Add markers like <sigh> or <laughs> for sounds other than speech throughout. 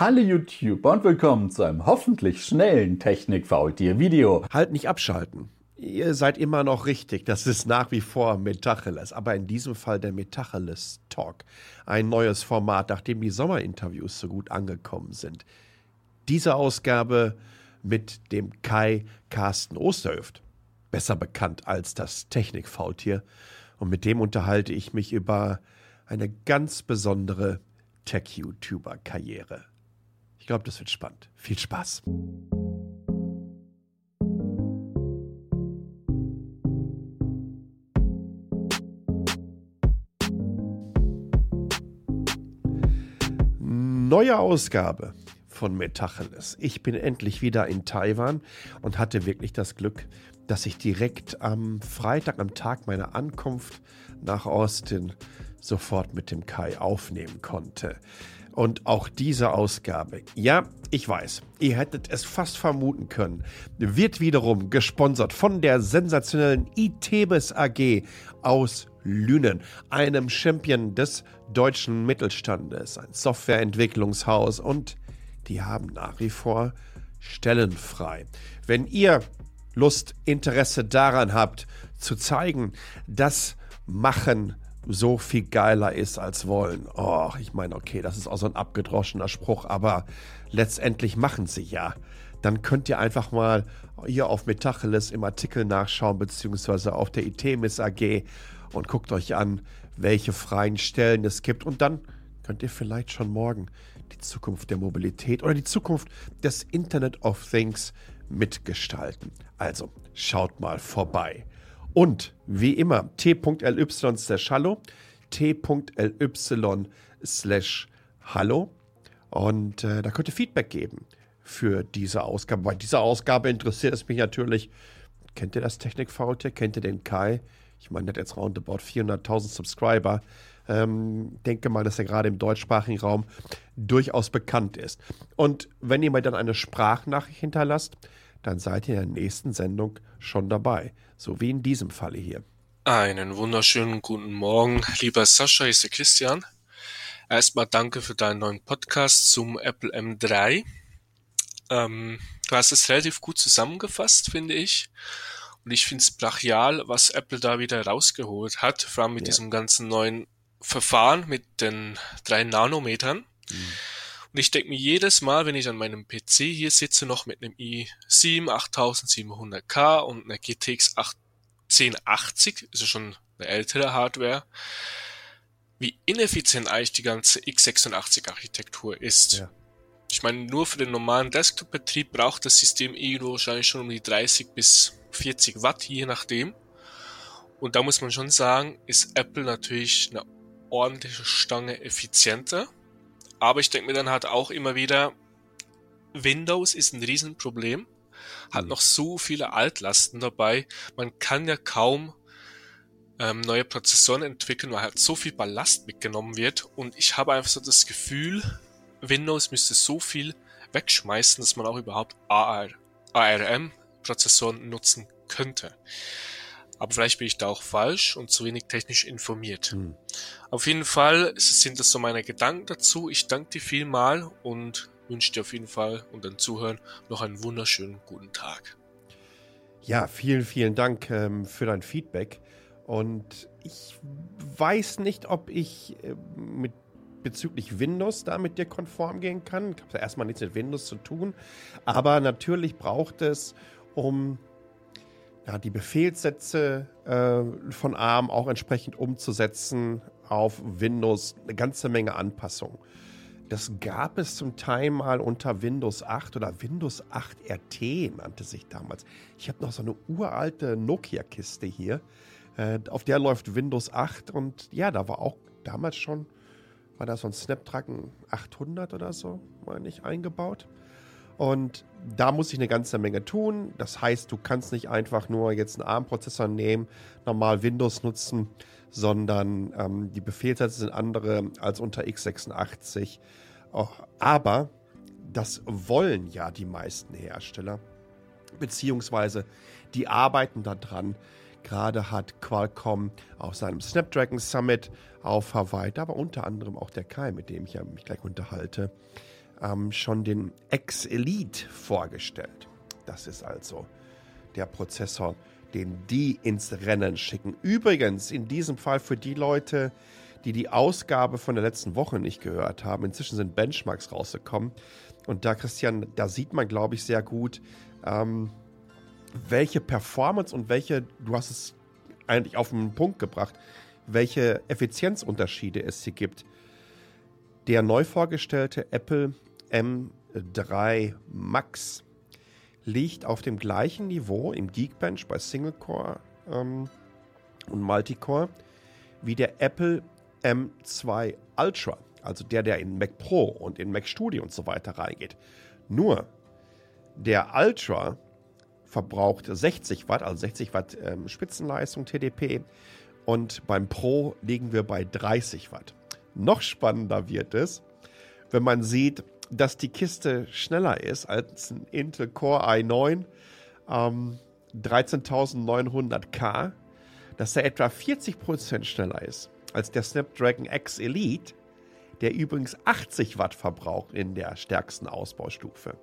Hallo YouTube und willkommen zu einem hoffentlich schnellen Technik-Faultier-Video. Halt nicht abschalten. Ihr seid immer noch richtig, das ist nach wie vor Metacheles, aber in diesem Fall der Metacheles Talk. Ein neues Format, nachdem die Sommerinterviews so gut angekommen sind. Diese Ausgabe mit dem Kai Carsten Osterhöft, besser bekannt als das Technikfaultier, und mit dem unterhalte ich mich über eine ganz besondere Tech-YouTuber-Karriere. Ich glaube, das wird spannend. Viel Spaß. Neue Ausgabe von Metacheles. Ich bin endlich wieder in Taiwan und hatte wirklich das Glück, dass ich direkt am Freitag, am Tag meiner Ankunft nach Austin, sofort mit dem Kai aufnehmen konnte. Und auch diese Ausgabe, ja, ich weiß, ihr hättet es fast vermuten können, wird wiederum gesponsert von der sensationellen ITEBES AG aus Lünen, einem Champion des deutschen Mittelstandes, ein Softwareentwicklungshaus und die haben nach wie vor Stellen frei. Wenn ihr Lust, Interesse daran habt, zu zeigen, dass Machen so viel geiler ist als wollen. Oh, ich meine, okay, das ist auch so ein abgedroschener Spruch, aber letztendlich machen sie ja. Dann könnt ihr einfach mal hier auf Metacheles im Artikel nachschauen, beziehungsweise auf der ITMIS AG und guckt euch an, welche freien Stellen es gibt. Und dann könnt ihr vielleicht schon morgen die Zukunft der Mobilität oder die Zukunft des Internet of Things mitgestalten. Also schaut mal vorbei. Und wie immer, t.ly slash hallo, t.ly slash hallo. Und äh, da könnt ihr Feedback geben für diese Ausgabe. Bei dieser Ausgabe interessiert es mich natürlich, kennt ihr das Technik-Faultier? Kennt ihr den Kai? Ich meine, der hat jetzt roundabout 400.000 Subscriber. Ähm, denke mal, dass er gerade im deutschsprachigen Raum durchaus bekannt ist. Und wenn ihr mir dann eine Sprachnachricht hinterlasst, dann seid ihr in der nächsten Sendung schon dabei. So wie in diesem Falle hier. Einen wunderschönen guten Morgen, lieber Sascha, ich bin Christian. Erstmal danke für deinen neuen Podcast zum Apple M3. Ähm, du hast es relativ gut zusammengefasst, finde ich. Und ich finde es brachial, was Apple da wieder rausgeholt hat, vor allem mit ja. diesem ganzen neuen Verfahren mit den drei Nanometern. Mhm. Und ich denke mir jedes Mal, wenn ich an meinem PC hier sitze, noch mit einem i7 8700K und einer GTX 1080, also schon eine ältere Hardware, wie ineffizient eigentlich die ganze x86-Architektur ist. Ja. Ich meine, nur für den normalen Desktop-Betrieb braucht das System irgendwo wahrscheinlich schon um die 30 bis 40 Watt, je nachdem. Und da muss man schon sagen, ist Apple natürlich eine ordentliche Stange effizienter. Aber ich denke mir dann halt auch immer wieder, Windows ist ein Riesenproblem, hat mhm. noch so viele Altlasten dabei. Man kann ja kaum ähm, neue Prozessoren entwickeln, weil halt so viel Ballast mitgenommen wird. Und ich habe einfach so das Gefühl, Windows müsste so viel wegschmeißen, dass man auch überhaupt AR, ARM-Prozessoren nutzen könnte. Aber vielleicht bin ich da auch falsch und zu wenig technisch informiert. Hm. Auf jeden Fall sind das so meine Gedanken dazu. Ich danke dir vielmal und wünsche dir auf jeden Fall und den Zuhören noch einen wunderschönen guten Tag. Ja, vielen, vielen Dank ähm, für dein Feedback. Und ich weiß nicht, ob ich äh, mit bezüglich Windows da mit dir konform gehen kann. Ich habe erstmal nichts mit Windows zu tun. Aber natürlich braucht es, um ja, die Befehlssätze äh, von ARM auch entsprechend umzusetzen auf Windows. Eine ganze Menge Anpassungen. Das gab es zum Teil mal unter Windows 8 oder Windows 8 RT nannte sich damals. Ich habe noch so eine uralte Nokia-Kiste hier. Äh, auf der läuft Windows 8 und ja, da war auch damals schon, war da so ein Snapdragon 800 oder so, meine ich, eingebaut. Und da muss ich eine ganze Menge tun. Das heißt, du kannst nicht einfach nur jetzt einen ARM-Prozessor nehmen, normal Windows nutzen, sondern ähm, die Befehlssätze sind andere als unter x86. Oh, aber das wollen ja die meisten Hersteller, beziehungsweise die arbeiten daran. Gerade hat Qualcomm auf seinem Snapdragon Summit auf Hawaii, war unter anderem auch der Kai, mit dem ich ja mich gleich unterhalte, ähm, schon den X-Elite vorgestellt. Das ist also der Prozessor, den die ins Rennen schicken. Übrigens, in diesem Fall für die Leute, die die Ausgabe von der letzten Woche nicht gehört haben, inzwischen sind Benchmarks rausgekommen. Und da, Christian, da sieht man, glaube ich, sehr gut, ähm, welche Performance und welche, du hast es eigentlich auf den Punkt gebracht, welche Effizienzunterschiede es hier gibt. Der neu vorgestellte Apple M3 Max liegt auf dem gleichen Niveau im Geekbench bei Single Core ähm, und Multicore wie der Apple M2 Ultra, also der, der in Mac Pro und in Mac Studio und so weiter reingeht. Nur der Ultra verbraucht 60 Watt, also 60 Watt ähm, Spitzenleistung TDP und beim Pro liegen wir bei 30 Watt. Noch spannender wird es, wenn man sieht, dass die Kiste schneller ist als ein Intel Core i9 ähm, 13900K, dass er etwa 40% schneller ist als der Snapdragon X Elite, der übrigens 80 Watt verbraucht in der stärksten Ausbaustufe.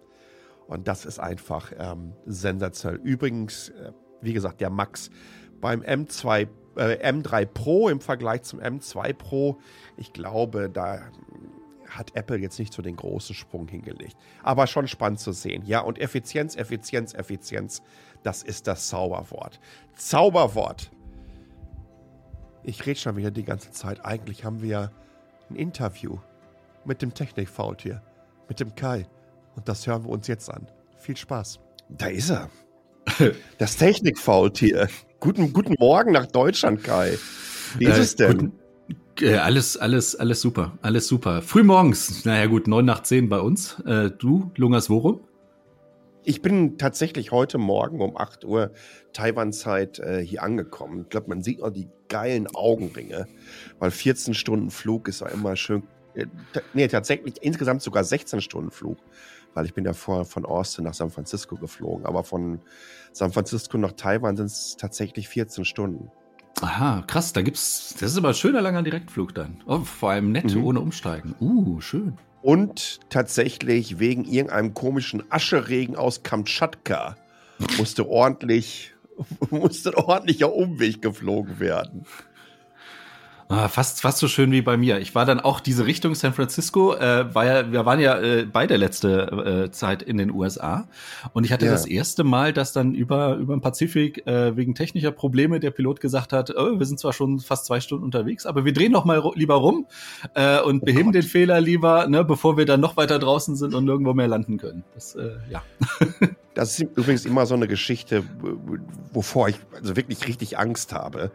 Und das ist einfach ähm, sensationell. Übrigens, äh, wie gesagt, der Max beim M2, äh, M3 Pro im Vergleich zum M2 Pro, ich glaube, da hat Apple jetzt nicht so den großen Sprung hingelegt. Aber schon spannend zu sehen. Ja, und Effizienz, Effizienz, Effizienz, das ist das Zauberwort. Zauberwort. Ich rede schon wieder die ganze Zeit. Eigentlich haben wir ein Interview mit dem Technikfaultier, mit dem Kai. Und das hören wir uns jetzt an. Viel Spaß. Da ist er. Das Technikfaultier. Guten, guten Morgen nach Deutschland, Kai. Wie ist äh, es denn? Guten, äh, alles, alles, alles super, alles super. Frühmorgens, naja gut, neun nach zehn bei uns. Äh, du, Lungas Worum? Ich bin tatsächlich heute Morgen um 8 Uhr Taiwan-Zeit äh, hier angekommen. Ich glaube, man sieht auch die geilen Augenringe, weil 14 Stunden Flug ist ja immer schön. Äh, nee, tatsächlich insgesamt sogar 16 Stunden Flug, weil ich bin ja vorher von Austin nach San Francisco geflogen. Aber von San Francisco nach Taiwan sind es tatsächlich 14 Stunden. Aha, krass, da gibt's, das ist aber ein schöner langer Direktflug dann. Oh, vor allem nett, mhm. ohne Umsteigen. Uh, schön. Und tatsächlich wegen irgendeinem komischen Ascheregen aus Kamtschatka musste ordentlich, <laughs> musste ein ordentlicher Umweg geflogen werden. Ah, fast, fast so schön wie bei mir. Ich war dann auch diese Richtung San Francisco, äh, war ja, wir waren ja äh, beide letzte äh, Zeit in den USA und ich hatte ja. das erste Mal, dass dann über über den Pazifik äh, wegen technischer Probleme der Pilot gesagt hat, oh, wir sind zwar schon fast zwei Stunden unterwegs, aber wir drehen noch mal lieber rum äh, und oh beheben Gott. den Fehler lieber, ne, bevor wir dann noch weiter draußen sind und nirgendwo mehr landen können. Das, äh, ja. <laughs> Das ist übrigens immer so eine Geschichte, wovor ich also wirklich richtig Angst habe.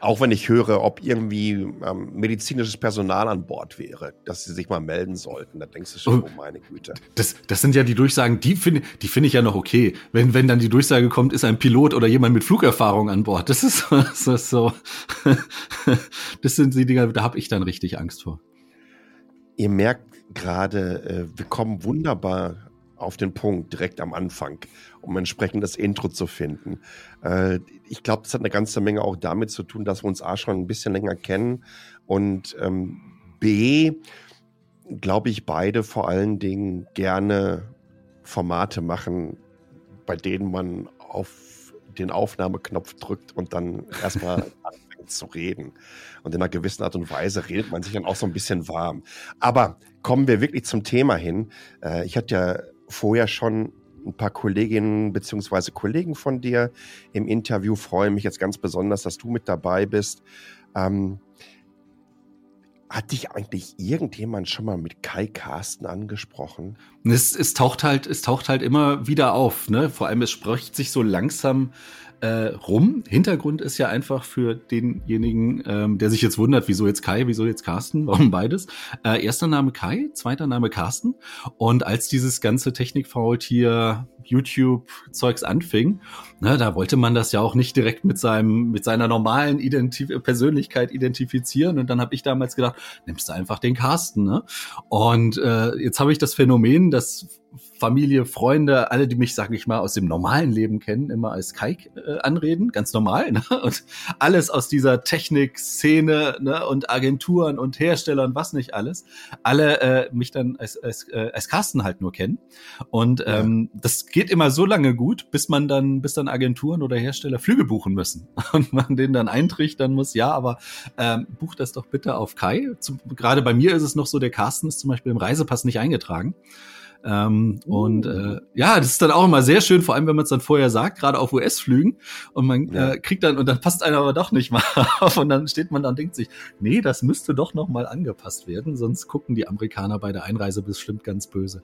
Auch wenn ich höre, ob irgendwie ähm, medizinisches Personal an Bord wäre, dass sie sich mal melden sollten. Da denkst du schon, oh, oh meine Güte. Das, das sind ja die Durchsagen, die finde die finde ich ja noch okay. Wenn, wenn dann die Durchsage kommt, ist ein Pilot oder jemand mit Flugerfahrung an Bord. Das ist, <laughs> das ist so. <laughs> das sind die Dinger, da habe ich dann richtig Angst vor. Ihr merkt gerade, äh, wir kommen wunderbar auf den Punkt direkt am Anfang, um entsprechend das Intro zu finden. Äh, ich glaube, das hat eine ganze Menge auch damit zu tun, dass wir uns A schon ein bisschen länger kennen und ähm, B, glaube ich, beide vor allen Dingen gerne Formate machen, bei denen man auf den Aufnahmeknopf drückt und dann erstmal <laughs> anfängt zu reden. Und in einer gewissen Art und Weise redet man sich dann auch so ein bisschen warm. Aber kommen wir wirklich zum Thema hin. Äh, ich hatte ja vorher schon ein paar Kolleginnen bzw. Kollegen von dir im Interview. Freue mich jetzt ganz besonders, dass du mit dabei bist. Ähm, hat dich eigentlich irgendjemand schon mal mit Kai Carsten angesprochen? Es, es taucht halt, es taucht halt immer wieder auf, ne? Vor allem es spricht sich so langsam äh, rum. Hintergrund ist ja einfach für denjenigen, ähm, der sich jetzt wundert, wieso jetzt Kai, wieso jetzt Carsten, warum beides. Äh, erster Name Kai, zweiter Name Carsten. Und als dieses ganze Technikfaultier YouTube-Zeugs anfing, ne, da wollte man das ja auch nicht direkt mit seinem, mit seiner normalen Identif Persönlichkeit identifizieren. Und dann habe ich damals gedacht, nimmst du einfach den Carsten. Ne? Und äh, jetzt habe ich das Phänomen, dass Familie, Freunde, alle, die mich, sag ich mal, aus dem normalen Leben kennen, immer als Kai äh, anreden, ganz normal. Ne? <laughs> Und alles aus dieser Technik-Szene ne? und Agenturen und Herstellern, was nicht alles, alle äh, mich dann als, als, äh, als Carsten halt nur kennen. Und ähm, ja. das geht immer so lange gut, bis man dann, bis dann Agenturen oder Hersteller Flüge buchen müssen. <laughs> Und man den dann eintrichtern muss, ja, aber ähm, bucht das doch bitte auf Kai. Zum, gerade bei mir ist es noch so, der Carsten ist zum Beispiel im Reisepass nicht eingetragen. Ähm, uh. Und äh, ja, das ist dann auch immer sehr schön, vor allem wenn man es dann vorher sagt, gerade auf US-Flügen und man ja. äh, kriegt dann und dann passt einer aber doch nicht <laughs> mal auf und dann steht man dann und denkt sich, nee, das müsste doch noch mal angepasst werden, sonst gucken die Amerikaner bei der Einreise bestimmt ganz böse.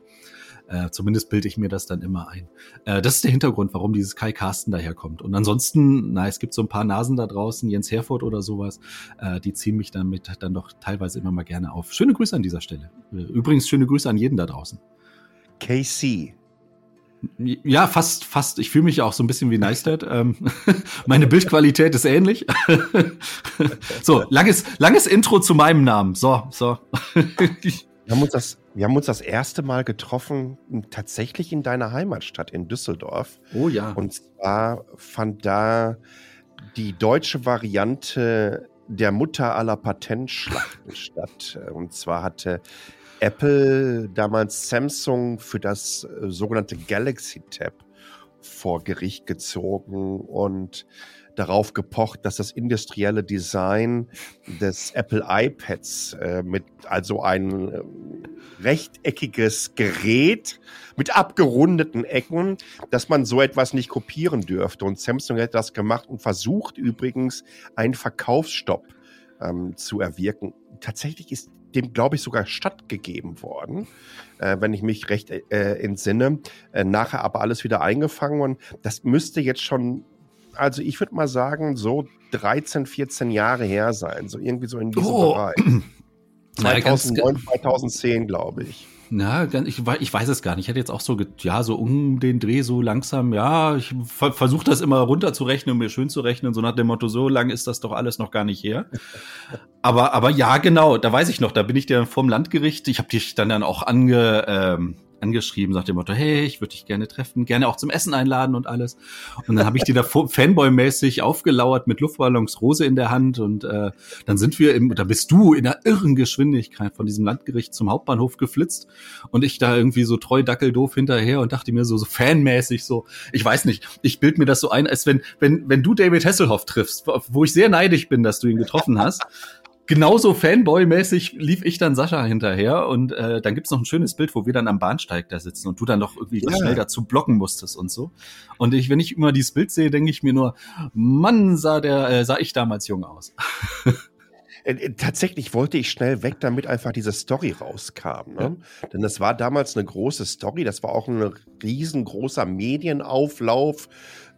Äh, zumindest bilde ich mir das dann immer ein. Äh, das ist der Hintergrund, warum dieses Kai Carsten daherkommt. Und ansonsten, na, es gibt so ein paar Nasen da draußen, Jens Herford oder sowas, äh, die ziehen mich damit dann doch teilweise immer mal gerne auf. Schöne Grüße an dieser Stelle. Äh, übrigens schöne Grüße an jeden da draußen. KC. Ja, fast, fast. Ich fühle mich auch so ein bisschen wie Neistat. Ähm, <laughs> meine Bildqualität ist ähnlich. <laughs> so, langes, langes Intro zu meinem Namen. So, so. Wir haben uns das, wir haben uns das erste Mal getroffen, tatsächlich in deiner Heimatstadt in Düsseldorf. Oh ja. Und zwar fand da die deutsche Variante der Mutter aller Patentschlachten <laughs> statt. Und zwar hatte Apple damals Samsung für das äh, sogenannte Galaxy Tab vor Gericht gezogen und darauf gepocht, dass das industrielle Design des Apple iPads äh, mit also ein äh, rechteckiges Gerät mit abgerundeten Ecken, dass man so etwas nicht kopieren dürfte. Und Samsung hat das gemacht und versucht übrigens einen Verkaufsstopp ähm, zu erwirken. Tatsächlich ist dem, glaube ich, sogar stattgegeben worden, äh, wenn ich mich recht äh, entsinne. Äh, nachher aber alles wieder eingefangen und das müsste jetzt schon, also ich würde mal sagen, so 13, 14 Jahre her sein, so irgendwie so in diesem oh. Bereich. 2009, 2010, glaube ich. Na, ich, ich weiß es gar nicht. Ich hätte jetzt auch so, ja, so um den Dreh so langsam, ja, ich ver versuche das immer runterzurechnen, um mir schön zu rechnen, so nach dem Motto, so lang ist das doch alles noch gar nicht her. <laughs> aber, aber ja, genau, da weiß ich noch, da bin ich dir vom Landgericht, ich habe dich dann dann auch ange, ähm, angeschrieben, sagt dem Motto, hey, ich würde dich gerne treffen, gerne auch zum Essen einladen und alles. Und dann habe ich dir da Fanboy-mäßig aufgelauert mit Luftballons Rose in der Hand und äh, dann sind wir im, da bist du in der irren Geschwindigkeit von diesem Landgericht zum Hauptbahnhof geflitzt und ich da irgendwie so treu dackeldoof hinterher und dachte mir so, so fanmäßig so, ich weiß nicht, ich bild mir das so ein, als wenn, wenn, wenn du David Hasselhoff triffst, wo ich sehr neidisch bin, dass du ihn getroffen hast genauso Fanboy-mäßig lief ich dann Sascha hinterher und äh, dann gibt's noch ein schönes Bild, wo wir dann am Bahnsteig da sitzen und du dann noch irgendwie ja. schnell dazu blocken musstest und so. Und ich, wenn ich immer dieses Bild sehe, denke ich mir nur, Mann, sah der, äh, sah ich damals jung aus. <laughs> Äh, äh, tatsächlich wollte ich schnell weg, damit einfach diese Story rauskam. Ne? Ja. Denn das war damals eine große Story, das war auch ein riesengroßer Medienauflauf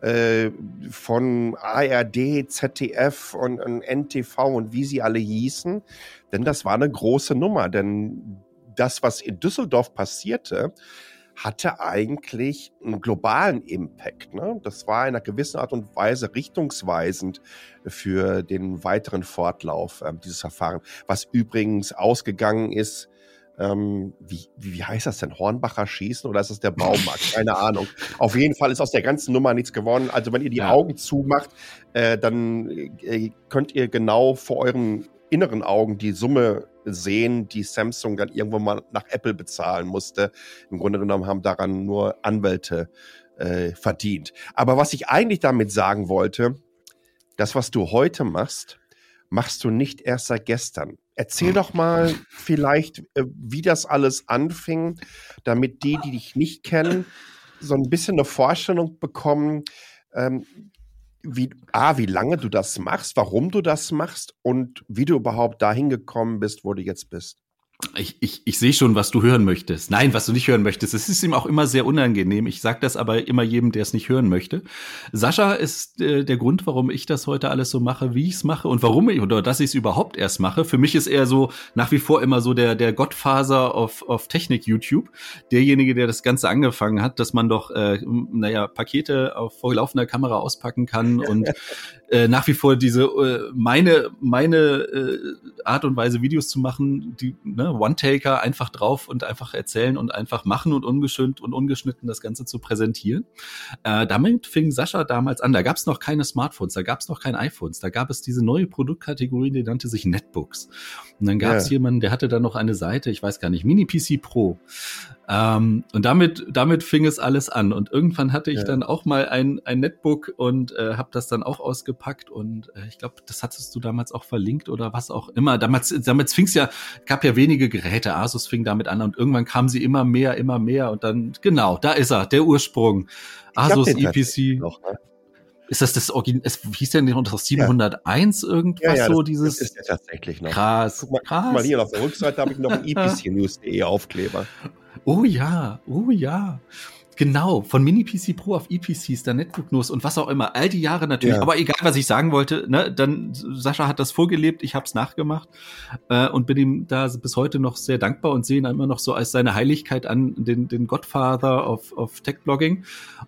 äh, von ARD, ZDF und, und NTV und wie sie alle hießen. Denn das war eine große Nummer. Denn das, was in Düsseldorf passierte, hatte eigentlich einen globalen Impact. Ne? Das war in einer gewissen Art und Weise richtungsweisend für den weiteren Fortlauf äh, dieses Verfahrens, was übrigens ausgegangen ist ähm, wie, wie, wie heißt das denn? Hornbacher Schießen oder ist das der Baumarkt? Keine Ahnung. Auf jeden Fall ist aus der ganzen Nummer nichts geworden. Also wenn ihr die ja. Augen zumacht, äh, dann äh, könnt ihr genau vor euren inneren Augen die Summe sehen, die Samsung dann irgendwo mal nach Apple bezahlen musste. Im Grunde genommen haben daran nur Anwälte äh, verdient. Aber was ich eigentlich damit sagen wollte, das, was du heute machst, machst du nicht erst seit gestern. Erzähl doch mal vielleicht, äh, wie das alles anfing, damit die, die dich nicht kennen, so ein bisschen eine Vorstellung bekommen, ähm, wie, A, wie lange du das machst, warum du das machst und wie du überhaupt dahin gekommen bist, wo du jetzt bist. Ich, ich, ich sehe schon, was du hören möchtest. Nein, was du nicht hören möchtest. Es ist ihm auch immer sehr unangenehm. Ich sage das aber immer jedem, der es nicht hören möchte. Sascha ist äh, der Grund, warum ich das heute alles so mache, wie ich es mache und warum ich oder dass ich es überhaupt erst mache. Für mich ist er so nach wie vor immer so der der Gottfaser auf auf Technik YouTube, derjenige, der das Ganze angefangen hat, dass man doch äh, naja Pakete auf vorlaufender Kamera auspacken kann <laughs> und äh, nach wie vor diese äh, meine meine äh, Art und Weise Videos zu machen, die ne, ne, One-Taker einfach drauf und einfach erzählen und einfach machen und ungeschönt und ungeschnitten das Ganze zu präsentieren. Äh, damit fing Sascha damals an. Da gab es noch keine Smartphones, da gab es noch keine iPhones, da gab es diese neue Produktkategorie, die nannte sich Netbooks. Und dann gab es ja. jemanden, der hatte da noch eine Seite, ich weiß gar nicht, Mini PC Pro. Ähm, und damit, damit fing es alles an. Und irgendwann hatte ich ja. dann auch mal ein, ein Netbook und äh, habe das dann auch ausgepackt. Und äh, ich glaube, das hattest du damals auch verlinkt oder was auch immer. Damals, damals fing es ja, gab ja wenige Geräte. Asus fing damit an und irgendwann kamen sie immer mehr, immer mehr. Und dann, genau, da ist er, der Ursprung. Asus EPC. Noch, ne? Ist das das Original, es hieß nicht das 701 ja. irgendwas ja, ja, so, das, dieses? Das ist ja tatsächlich noch. Krass, guck mal, krass. Guck mal hier auf der Rückseite habe ich noch einen EPCnews.de <laughs> Aufkleber. Oh ja, oh ja. Genau, von Mini PC Pro auf EPCs, der Netbook News und was auch immer. All die Jahre natürlich. Ja. Aber egal, was ich sagen wollte, ne, dann Sascha hat das vorgelebt, ich habe es nachgemacht äh, und bin ihm da bis heute noch sehr dankbar und sehe ihn immer noch so als seine Heiligkeit an, den, den Godfather of, of Tech-Blogging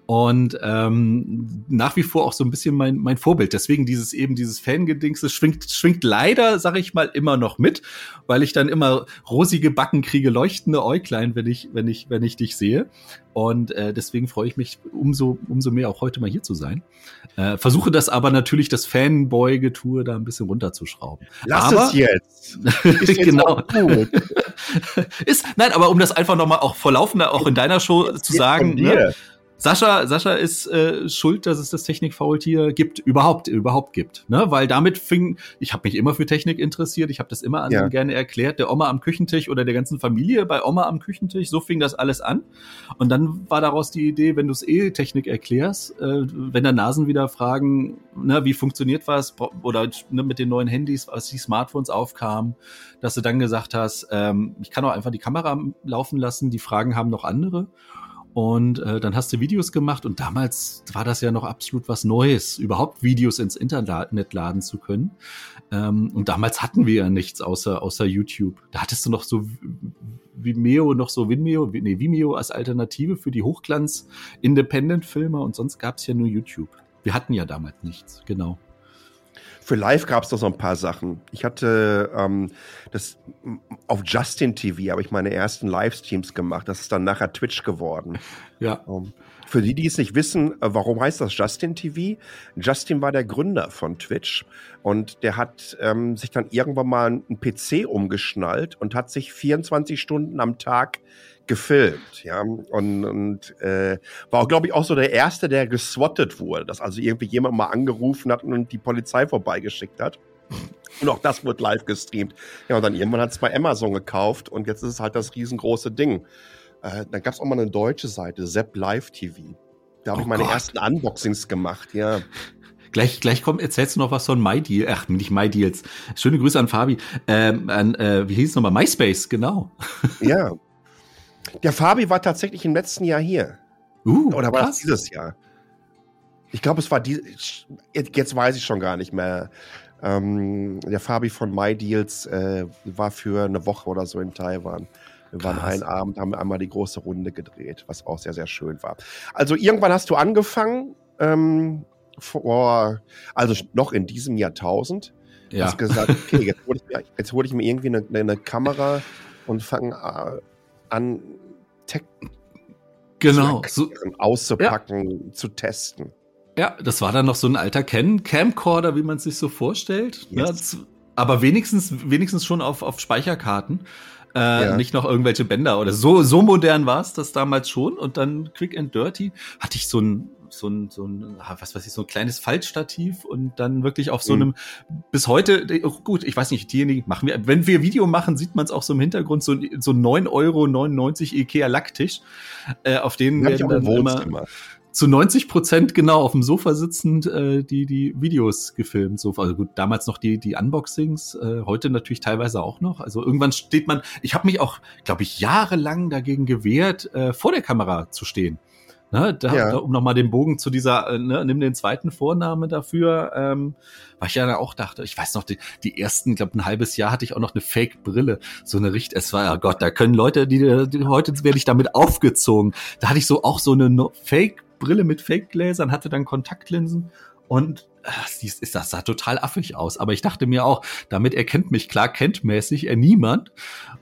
und ähm, nach wie vor auch so ein bisschen mein, mein Vorbild. Deswegen dieses eben dieses Fangedings, das schwingt, schwingt leider, sag ich mal, immer noch mit, weil ich dann immer rosige Backen kriege, leuchtende Äuglein, wenn ich, wenn ich, wenn ich dich sehe. Und äh, deswegen freue ich mich umso, umso mehr auch heute mal hier zu sein. Äh, versuche das aber natürlich, das Fanboy-Getue da ein bisschen runterzuschrauben. Lass aber, es jetzt. <laughs> Ist jetzt genau. <laughs> ist, nein, aber um das einfach nochmal auch vor laufender, auch in deiner Show zu sagen, ne, Sascha, Sascha ist äh, schuld, dass es das Technikfaultier gibt, überhaupt, überhaupt gibt. Ne? Weil damit fing, ich habe mich immer für Technik interessiert, ich habe das immer anderen ja. gerne erklärt, der Oma am Küchentisch oder der ganzen Familie bei Oma am Küchentisch, so fing das alles an. Und dann war daraus die Idee, wenn du es eh Technik erklärst, äh, wenn da Nasen wieder fragen, ne, wie funktioniert was, oder ne, mit den neuen Handys, als die Smartphones aufkamen, dass du dann gesagt hast, ähm, ich kann auch einfach die Kamera laufen lassen, die Fragen haben noch andere. Und äh, dann hast du Videos gemacht und damals war das ja noch absolut was Neues, überhaupt Videos ins Internet laden zu können. Ähm, und damals hatten wir ja nichts außer, außer YouTube. Da hattest du noch so Vimeo, noch so Vimeo, nee, Vimeo als Alternative für die Hochglanz-Independent-Filme und sonst gab es ja nur YouTube. Wir hatten ja damals nichts, genau. Für live gab es doch so ein paar Sachen. Ich hatte ähm, das auf Justin TV habe ich meine ersten Livestreams gemacht. Das ist dann nachher Twitch geworden. Ja. Um, ähm, für die, die es nicht wissen, äh, warum heißt das Justin TV? Justin war der Gründer von Twitch und der hat ähm, sich dann irgendwann mal einen PC umgeschnallt und hat sich 24 Stunden am Tag gefilmt, ja, und, und äh, war auch, glaube ich, auch so der Erste, der geswattet wurde, dass also irgendwie jemand mal angerufen hat und die Polizei vorbeigeschickt hat. Und auch das wird live gestreamt. Ja, und dann irgendwann hat es bei Amazon gekauft und jetzt ist es halt das riesengroße Ding. Äh, dann gab es auch mal eine deutsche Seite, Zepp Live TV. Da habe oh ich meine Gott. ersten Unboxings gemacht, ja. Gleich, gleich kommt, erzählst du noch was von MyDeal. Ach, nicht MyDeals. Schöne Grüße an Fabi. Ähm, an, äh, wie hieß es nochmal? MySpace, genau. Ja, <laughs> der Fabi war tatsächlich im letzten Jahr hier. Uh, Oder war krass. das dieses Jahr? Ich glaube, es war die. Jetzt weiß ich schon gar nicht mehr. Ähm, der Fabi von MyDeals äh, war für eine Woche oder so in Taiwan. Wir waren einen Abend, haben einmal die große Runde gedreht, was auch sehr, sehr schön war. Also irgendwann hast du angefangen, ähm, vor, also noch in diesem Jahrtausend. Ja. Hast gesagt, okay, jetzt hole ich, hol ich mir irgendwie eine, eine Kamera und fange äh, an, Tech genau. zu auszupacken, ja. zu testen. Ja, das war dann noch so ein alter Cam Camcorder, wie man es sich so vorstellt. Ne? Yes. Ne? Aber wenigstens, wenigstens schon auf, auf Speicherkarten. Äh, ja. Nicht noch irgendwelche Bänder oder so. So modern war es das damals schon. Und dann Quick and Dirty hatte ich so ein so ein, so ein, ah, was weiß ich, so ein kleines Faltstativ und dann wirklich auf so mhm. einem, bis heute, oh, gut, ich weiß nicht, diejenigen machen wir, wenn wir Video machen, sieht man es auch so im Hintergrund, so, so 9,99 Euro Ikea Lacktisch, äh, auf denen werden dann immer, zu 90 Prozent genau auf dem Sofa sitzend äh, die die Videos gefilmt. So, also gut, damals noch die die Unboxings, äh, heute natürlich teilweise auch noch. Also irgendwann steht man. Ich habe mich auch, glaube ich, jahrelang dagegen gewehrt, äh, vor der Kamera zu stehen. Ne, da, ja. da, um nochmal den Bogen zu dieser, äh, ne, nimm den zweiten Vorname dafür, ähm, weil ich ja auch dachte, ich weiß noch, die, die ersten, ich glaube, ein halbes Jahr hatte ich auch noch eine Fake-Brille, so eine Richt, es war, ja Gott, da können Leute, die, die heute werde ich damit aufgezogen. Da hatte ich so auch so eine no Fake-Brille mit Fake-Gläsern, hatte dann Kontaktlinsen und das sah total affig aus. Aber ich dachte mir auch, damit erkennt mich klar kenntmäßig er niemand.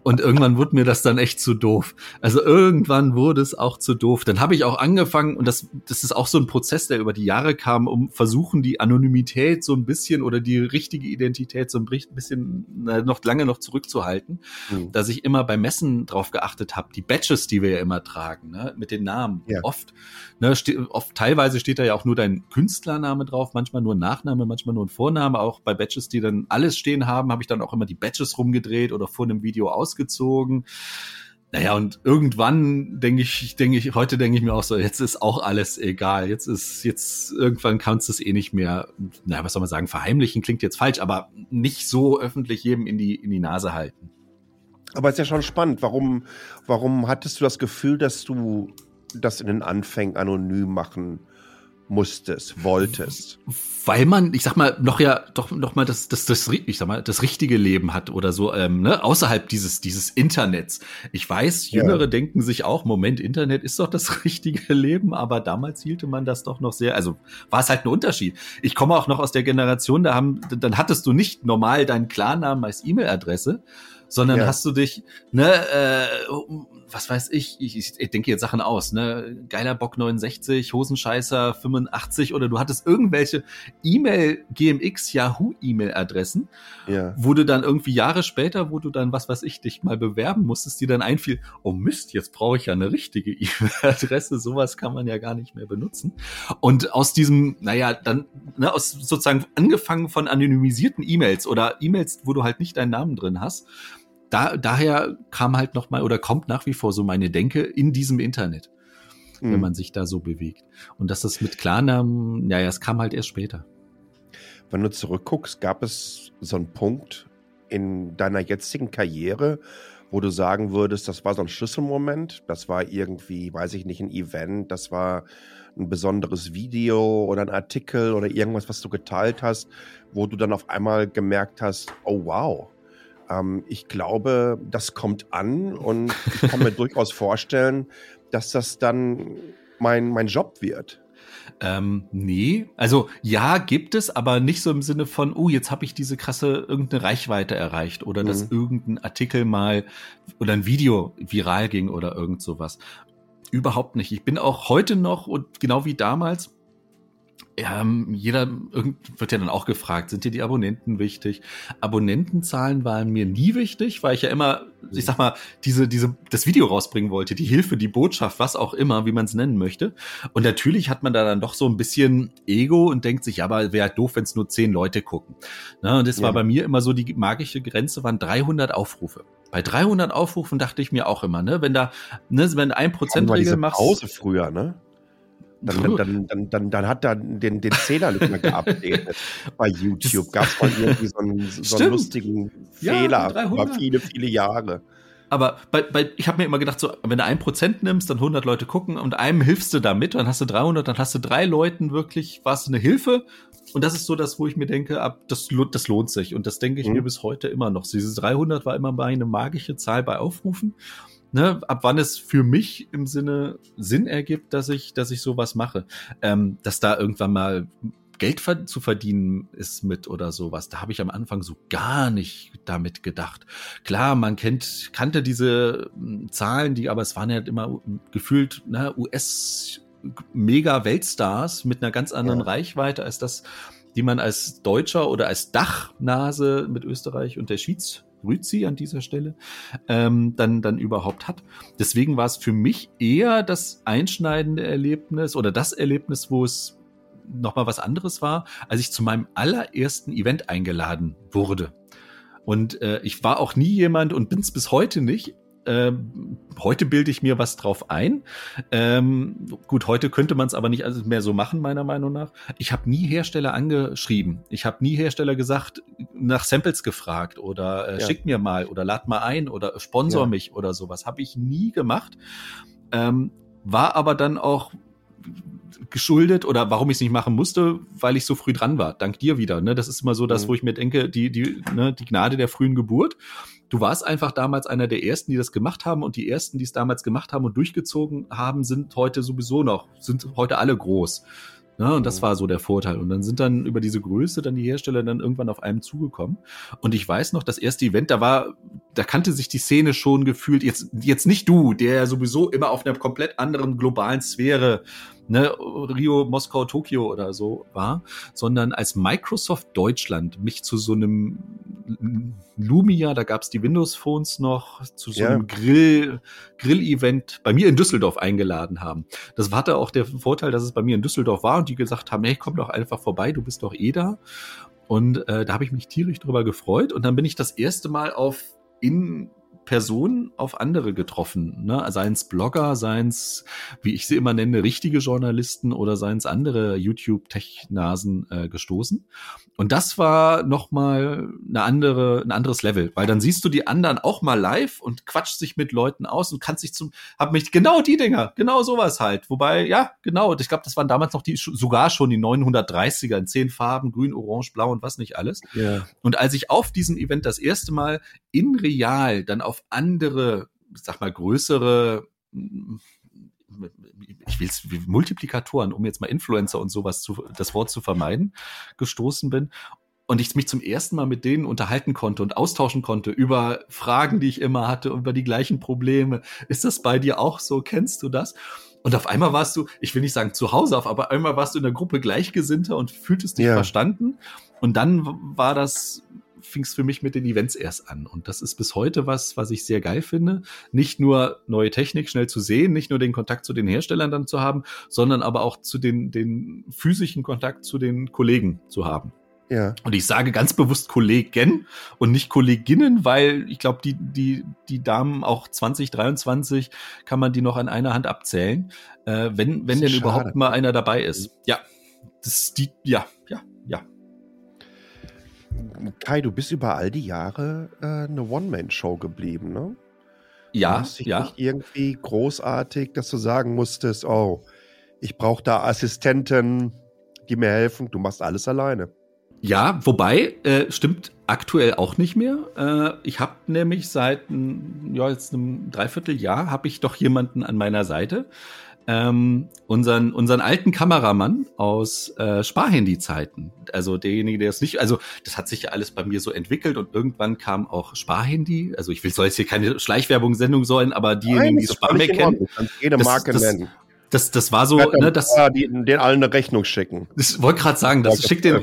Und irgendwann wurde mir das dann echt zu doof. Also irgendwann wurde es auch zu doof. Dann habe ich auch angefangen, und das, das ist auch so ein Prozess, der über die Jahre kam, um versuchen, die Anonymität so ein bisschen oder die richtige Identität so ein bisschen na, noch lange noch zurückzuhalten, mhm. dass ich immer bei Messen drauf geachtet habe, die Badges, die wir ja immer tragen, ne, mit den Namen. Ja. Oft, ne, oft teilweise steht da ja auch nur dein Künstlername drauf, manchmal nur ein Nachname, manchmal nur ein Vorname. Auch bei Badges, die dann alles stehen haben, habe ich dann auch immer die Badges rumgedreht oder vor einem Video ausgezogen. Naja, und irgendwann denke ich, denke ich, heute denke ich mir auch so, jetzt ist auch alles egal. Jetzt ist, jetzt, irgendwann kannst du es eh nicht mehr, naja, was soll man sagen, verheimlichen klingt jetzt falsch, aber nicht so öffentlich jedem in die, in die Nase halten. Aber es ist ja schon spannend. Warum, warum hattest du das Gefühl, dass du das in den Anfängen anonym machen musstest, wolltest? Weil man, ich sag mal, noch ja doch noch mal das, das, das, ich sag mal, das richtige Leben hat oder so, ähm, ne, außerhalb dieses, dieses Internets. Ich weiß, Jüngere ja. denken sich auch, Moment, Internet ist doch das <laughs> richtige Leben, aber damals hielte man das doch noch sehr, also war es halt ein Unterschied. Ich komme auch noch aus der Generation, da haben, dann hattest du nicht normal deinen Klarnamen als E-Mail-Adresse, sondern ja. hast du dich, ne, äh, was weiß ich, ich, ich denke jetzt Sachen aus, ne, geiler Bock 69, Hosenscheißer 85 oder du hattest irgendwelche E-Mail, GMX, Yahoo E-Mail-Adressen, ja. wo du dann irgendwie Jahre später, wo du dann, was weiß ich, dich mal bewerben musstest, die dann einfiel, oh Mist, jetzt brauche ich ja eine richtige <laughs> E-Mail-Adresse, sowas kann man ja gar nicht mehr benutzen. Und aus diesem, naja, dann, ne, aus sozusagen angefangen von anonymisierten E-Mails oder E-Mails, wo du halt nicht deinen Namen drin hast, da, daher kam halt noch mal oder kommt nach wie vor so meine Denke in diesem Internet, mhm. wenn man sich da so bewegt. Und dass das mit Klarnamen, ja, ja, es kam halt erst später. Wenn du zurückguckst, gab es so einen Punkt in deiner jetzigen Karriere, wo du sagen würdest, das war so ein Schlüsselmoment, das war irgendwie, weiß ich nicht, ein Event, das war ein besonderes Video oder ein Artikel oder irgendwas, was du geteilt hast, wo du dann auf einmal gemerkt hast, oh wow, ähm, ich glaube, das kommt an und ich kann mir <laughs> durchaus vorstellen, dass das dann mein, mein Job wird. Ähm, nee, also ja, gibt es, aber nicht so im Sinne von, oh, jetzt habe ich diese krasse irgendeine Reichweite erreicht oder mhm. dass irgendein Artikel mal oder ein Video viral ging oder irgend sowas. Überhaupt nicht. Ich bin auch heute noch und genau wie damals ja, jeder wird ja dann auch gefragt, sind dir die Abonnenten wichtig? Abonnentenzahlen waren mir nie wichtig, weil ich ja immer, ich sag mal, diese, diese, das Video rausbringen wollte, die Hilfe, die Botschaft, was auch immer, wie man es nennen möchte. Und natürlich hat man da dann doch so ein bisschen Ego und denkt sich, ja, aber wäre doof, wenn es nur zehn Leute gucken. Na, und das ja. war bei mir immer so, die magische Grenze waren 300 Aufrufe. Bei 300 Aufrufen dachte ich mir auch immer, ne, wenn da, ne, wenn ein Prozent Regel machst. Pause früher, ne? Dann, dann, dann, dann, dann, hat er den, den Zähler nicht mehr geupdatet <laughs> bei YouTube. Gab es mal irgendwie so einen, so einen lustigen Fehler ja, über viele, viele Jahre. Aber bei, bei, ich habe mir immer gedacht, so, wenn du ein Prozent nimmst, dann 100 Leute gucken und einem hilfst du damit, dann hast du 300, dann hast du drei Leuten wirklich, warst du eine Hilfe. Und das ist so das, wo ich mir denke, ab, das, das lohnt sich. Und das denke ich mhm. mir bis heute immer noch. Diese 300 war immer meine magische Zahl bei Aufrufen ne, ab wann es für mich im Sinne Sinn ergibt, dass ich, dass ich sowas mache. Ähm, dass da irgendwann mal Geld zu verdienen ist mit oder sowas. Da habe ich am Anfang so gar nicht damit gedacht. Klar, man kennt, kannte diese hm, Zahlen, die, aber es waren ja immer gefühlt ne, US mega Weltstars mit einer ganz anderen ja. Reichweite als das, die man als Deutscher oder als Dachnase mit Österreich und der Schweiz Rüzi an dieser Stelle, ähm, dann, dann überhaupt hat. Deswegen war es für mich eher das einschneidende Erlebnis oder das Erlebnis, wo es nochmal was anderes war, als ich zu meinem allerersten Event eingeladen wurde. Und äh, ich war auch nie jemand und bin es bis heute nicht, ähm, heute bilde ich mir was drauf ein. Ähm, gut, heute könnte man es aber nicht mehr so machen, meiner Meinung nach. Ich habe nie Hersteller angeschrieben. Ich habe nie Hersteller gesagt, nach Samples gefragt oder äh, ja. schick mir mal oder lad mal ein oder sponsor ja. mich oder sowas. Habe ich nie gemacht. Ähm, war aber dann auch geschuldet oder warum ich es nicht machen musste, weil ich so früh dran war. Dank dir wieder. Ne? Das ist immer so das, mhm. wo ich mir denke, die, die, ne, die Gnade der frühen Geburt. Du warst einfach damals einer der ersten, die das gemacht haben und die ersten, die es damals gemacht haben und durchgezogen haben, sind heute sowieso noch, sind heute alle groß. Ne? Und das mhm. war so der Vorteil. Und dann sind dann über diese Größe dann die Hersteller dann irgendwann auf einem zugekommen. Und ich weiß noch, das erste Event, da war, da kannte sich die Szene schon gefühlt, jetzt, jetzt nicht du, der sowieso immer auf einer komplett anderen globalen Sphäre ne, Rio, Moskau, Tokio oder so war, sondern als Microsoft Deutschland mich zu so einem Lumia, da gab's die Windows Phones noch, zu so ja. einem Grill, Grill-Event bei mir in Düsseldorf eingeladen haben. Das hatte auch der Vorteil, dass es bei mir in Düsseldorf war und die gesagt haben, hey, komm doch einfach vorbei, du bist doch eh da. Und äh, da habe ich mich tierisch drüber gefreut. Und dann bin ich das erste Mal auf in Personen auf andere getroffen. Ne? Seien es Blogger, seien es, wie ich sie immer nenne, richtige Journalisten oder seien es andere YouTube-Tech-Nasen äh, gestoßen. Und das war nochmal eine andere, ein anderes Level, weil dann siehst du die anderen auch mal live und quatscht sich mit Leuten aus und kannst sich zum, hab mich, genau die Dinger, genau sowas halt. Wobei, ja, genau, ich glaube, das waren damals noch die, sogar schon die 930er in zehn Farben, grün, orange, blau und was nicht alles. Yeah. Und als ich auf diesem Event das erste Mal in real dann auf andere, sag mal, größere ich will es Multiplikatoren, um jetzt mal Influencer und sowas zu, das Wort zu vermeiden, gestoßen bin und ich mich zum ersten Mal mit denen unterhalten konnte und austauschen konnte über Fragen, die ich immer hatte, über die gleichen Probleme. Ist das bei dir auch so? Kennst du das? Und auf einmal warst du, ich will nicht sagen zu Hause auf, aber einmal warst du in der Gruppe Gleichgesinnter und fühltest dich ja. verstanden. Und dann war das fing es für mich mit den Events erst an. Und das ist bis heute was, was ich sehr geil finde. Nicht nur neue Technik schnell zu sehen, nicht nur den Kontakt zu den Herstellern dann zu haben, sondern aber auch zu den, den physischen Kontakt zu den Kollegen zu haben. Ja. Und ich sage ganz bewusst Kollegen und nicht Kolleginnen, weil ich glaube, die, die, die Damen auch 2023 kann man die noch an einer Hand abzählen, äh, wenn, wenn denn schade. überhaupt mal einer dabei ist. Ja. Das die, ja, ja, ja. Kai, du bist über all die Jahre äh, eine One-Man-Show geblieben, ne? Ja, du hast dich ja. Nicht irgendwie großartig, dass du sagen musstest, oh, ich brauche da Assistenten, die mir helfen. Du machst alles alleine. Ja, wobei, äh, stimmt aktuell auch nicht mehr. Äh, ich habe nämlich seit ja, jetzt einem Dreivierteljahr habe ich doch jemanden an meiner Seite, ähm, unseren, unseren alten Kameramann aus äh, Sparhandy-Zeiten. Also derjenige, der es nicht, also das hat sich ja alles bei mir so entwickelt und irgendwann kam auch Sparhandy. Also ich will, soll jetzt hier keine Schleichwerbung-Sendung sein, aber diejenigen, die Sparmac kennen. Jede Marke das, nennen. Das, das war so, ne, das. Die, den allen eine Rechnung schicken. Ich wollte gerade sagen, das schick den,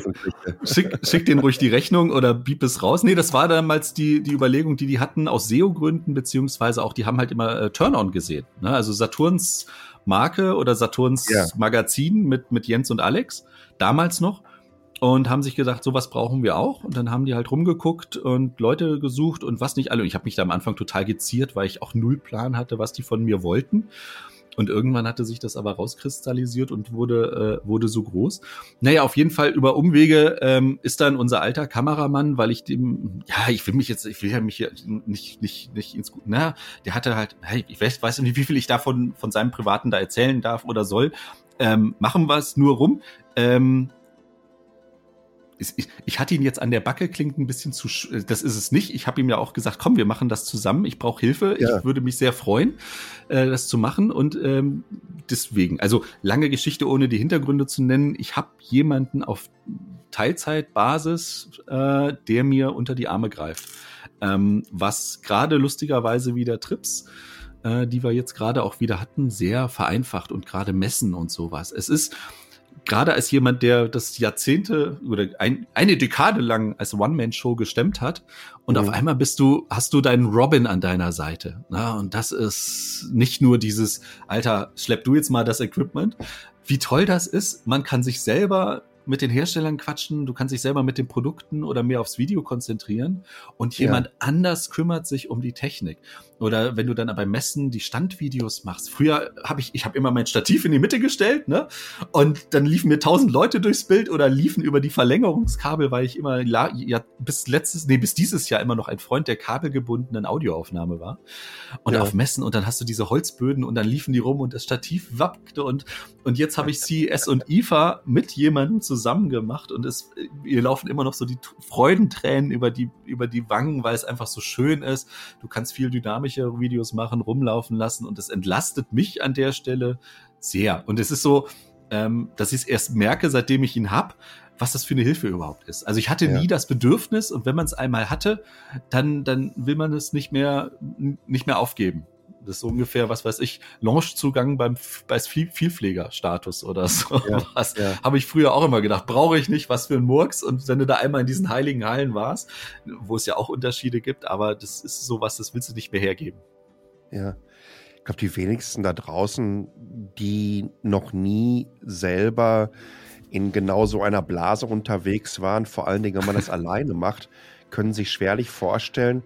schick, schick den ruhig die Rechnung oder bieb es raus. Nee, das war damals die, die Überlegung, die die hatten aus SEO-Gründen, beziehungsweise auch, die haben halt immer äh, Turn-on gesehen. Ne? Also Saturns Marke oder Saturns ja. Magazin mit, mit Jens und Alex, damals noch. Und haben sich gesagt, sowas brauchen wir auch. Und dann haben die halt rumgeguckt und Leute gesucht und was nicht alle. Und ich habe mich da am Anfang total geziert, weil ich auch null Plan hatte, was die von mir wollten. Und irgendwann hatte sich das aber rauskristallisiert und wurde, äh, wurde so groß. Naja, auf jeden Fall über Umwege ähm, ist dann unser alter Kameramann, weil ich dem, ja, ich will mich jetzt, ich will ja mich hier nicht, nicht, nicht ins Gut, na, der hatte halt, ich weiß, weiß nicht, wie viel ich davon von seinem Privaten da erzählen darf oder soll. Ähm, machen wir es nur rum. Ähm, ich, ich hatte ihn jetzt an der Backe, klingt ein bisschen zu, das ist es nicht. Ich habe ihm ja auch gesagt, komm, wir machen das zusammen. Ich brauche Hilfe. Ja. Ich würde mich sehr freuen, äh, das zu machen. Und ähm, deswegen, also lange Geschichte, ohne die Hintergründe zu nennen. Ich habe jemanden auf Teilzeitbasis, äh, der mir unter die Arme greift. Ähm, was gerade lustigerweise wieder Trips äh, die wir jetzt gerade auch wieder hatten, sehr vereinfacht und gerade messen und sowas. Es ist, gerade als jemand, der das Jahrzehnte oder ein, eine Dekade lang als One-Man-Show gestemmt hat und mhm. auf einmal bist du, hast du deinen Robin an deiner Seite. Na, und das ist nicht nur dieses, Alter, schlepp du jetzt mal das Equipment. Wie toll das ist, man kann sich selber mit den Herstellern quatschen, du kannst dich selber mit den Produkten oder mehr aufs Video konzentrieren und jemand ja. anders kümmert sich um die Technik. Oder wenn du dann beim Messen die Standvideos machst. Früher habe ich, ich habe immer mein Stativ in die Mitte gestellt, ne? Und dann liefen mir tausend Leute durchs Bild oder liefen über die Verlängerungskabel, weil ich immer ja bis letztes, nee, bis dieses Jahr immer noch ein Freund der kabelgebundenen Audioaufnahme war. Und ja. auf Messen und dann hast du diese Holzböden und dann liefen die rum und das Stativ wackte und und jetzt habe ich <laughs> CES und IFA mit jemandem zusammen gemacht und es, ihr laufen immer noch so die Freudentränen über die, über die Wangen, weil es einfach so schön ist. Du kannst viel dynamische Videos machen, rumlaufen lassen und es entlastet mich an der Stelle sehr. Und es ist so, ähm, dass ich es erst merke, seitdem ich ihn hab, was das für eine Hilfe überhaupt ist. Also ich hatte ja. nie das Bedürfnis und wenn man es einmal hatte, dann, dann will man es nicht mehr, nicht mehr aufgeben. Das ist so ungefähr, was weiß ich, Launchzugang beim bei Vielpflegerstatus oder so. Ja, <laughs> was ja. habe ich früher auch immer gedacht, brauche ich nicht, was für ein Murks. Und wenn du da einmal in diesen heiligen Hallen warst, wo es ja auch Unterschiede gibt, aber das ist sowas, das willst du nicht mehr hergeben. Ja. Ich glaube, die wenigsten da draußen, die noch nie selber in genau so einer Blase unterwegs waren, vor allen Dingen, wenn man das <laughs> alleine macht, können sich schwerlich vorstellen,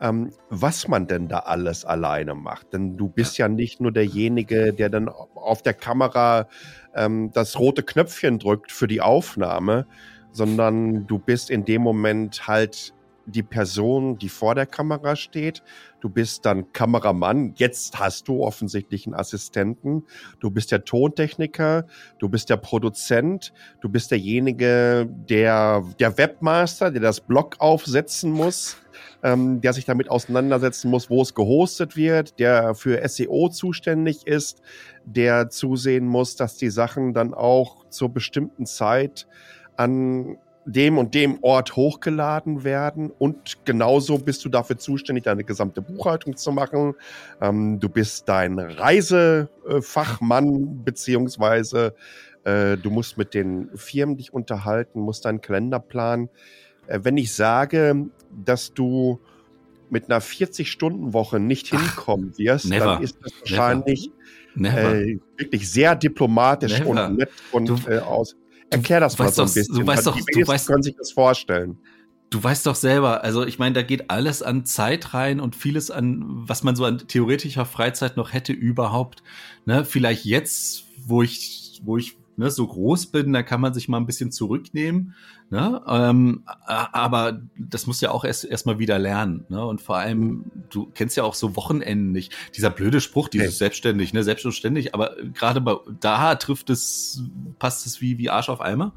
ähm, was man denn da alles alleine macht. Denn du bist ja nicht nur derjenige, der dann auf der Kamera ähm, das rote Knöpfchen drückt für die Aufnahme, sondern du bist in dem Moment halt die Person, die vor der Kamera steht. Du bist dann Kameramann. Jetzt hast du offensichtlich einen Assistenten. Du bist der Tontechniker. Du bist der Produzent. Du bist derjenige, der, der Webmaster, der das Blog aufsetzen muss. Ähm, der sich damit auseinandersetzen muss, wo es gehostet wird, der für SEO zuständig ist, der zusehen muss, dass die Sachen dann auch zur bestimmten Zeit an dem und dem Ort hochgeladen werden und genauso bist du dafür zuständig, deine gesamte Buchhaltung zu machen. Ähm, du bist dein Reisefachmann beziehungsweise äh, du musst mit den Firmen dich unterhalten, musst deinen Kalender planen. Äh, wenn ich sage, dass du mit einer 40-Stunden-Woche nicht hinkommen wirst, never. dann ist das wahrscheinlich äh, wirklich sehr diplomatisch never. und nett und du, äh, aus Erklär das mal so ein bisschen. Du weißt doch, du weißt, können sich das vorstellen. Du weißt doch selber, also ich meine, da geht alles an Zeit rein und vieles an, was man so an theoretischer Freizeit noch hätte überhaupt. Ne, vielleicht jetzt, wo ich, wo ich ne, so groß bin, da kann man sich mal ein bisschen zurücknehmen Ne? Ähm, aber das musst du ja auch erst erstmal wieder lernen. Ne? Und vor allem, du kennst ja auch so Wochenenden nicht. Dieser blöde Spruch, dieses hey. selbstständig, ne, selbst und ständig, aber gerade bei da trifft es, passt es wie, wie Arsch auf Eimer.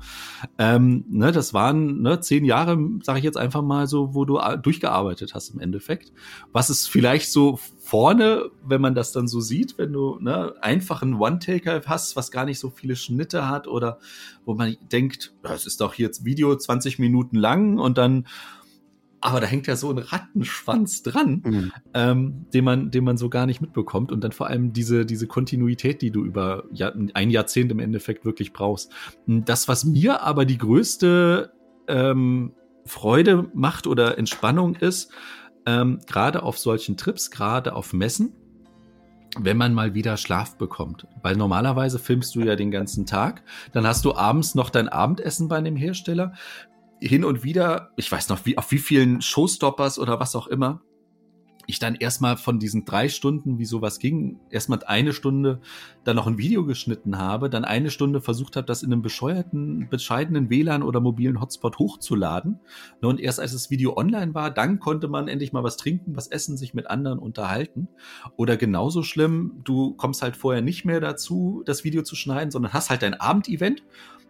Ähm, ne, das waren ne, zehn Jahre, sage ich jetzt einfach mal so, wo du durchgearbeitet hast im Endeffekt. Was es vielleicht so vorne, wenn man das dann so sieht, wenn du ne, einfach einen One-Taker hast, was gar nicht so viele Schnitte hat oder wo man denkt, das ist doch jetzt Video 20 Minuten lang und dann, aber da hängt ja so ein Rattenschwanz dran, mhm. ähm, den man, den man so gar nicht mitbekommt und dann vor allem diese, diese Kontinuität, die du über ja, ein Jahrzehnt im Endeffekt wirklich brauchst. Das, was mir aber die größte ähm, Freude macht oder Entspannung ist, ähm, gerade auf solchen Trips, gerade auf Messen, wenn man mal wieder Schlaf bekommt. Weil normalerweise filmst du ja den ganzen Tag, dann hast du abends noch dein Abendessen bei einem Hersteller. Hin und wieder, ich weiß noch, wie, auf wie vielen Showstoppers oder was auch immer, ich dann erstmal von diesen drei Stunden, wie sowas ging, erstmal eine Stunde dann noch ein Video geschnitten habe, dann eine Stunde versucht habe, das in einem bescheuerten, bescheidenen WLAN oder mobilen Hotspot hochzuladen. Und erst als das Video online war, dann konnte man endlich mal was trinken, was essen, sich mit anderen unterhalten. Oder genauso schlimm, du kommst halt vorher nicht mehr dazu, das Video zu schneiden, sondern hast halt dein Abendevent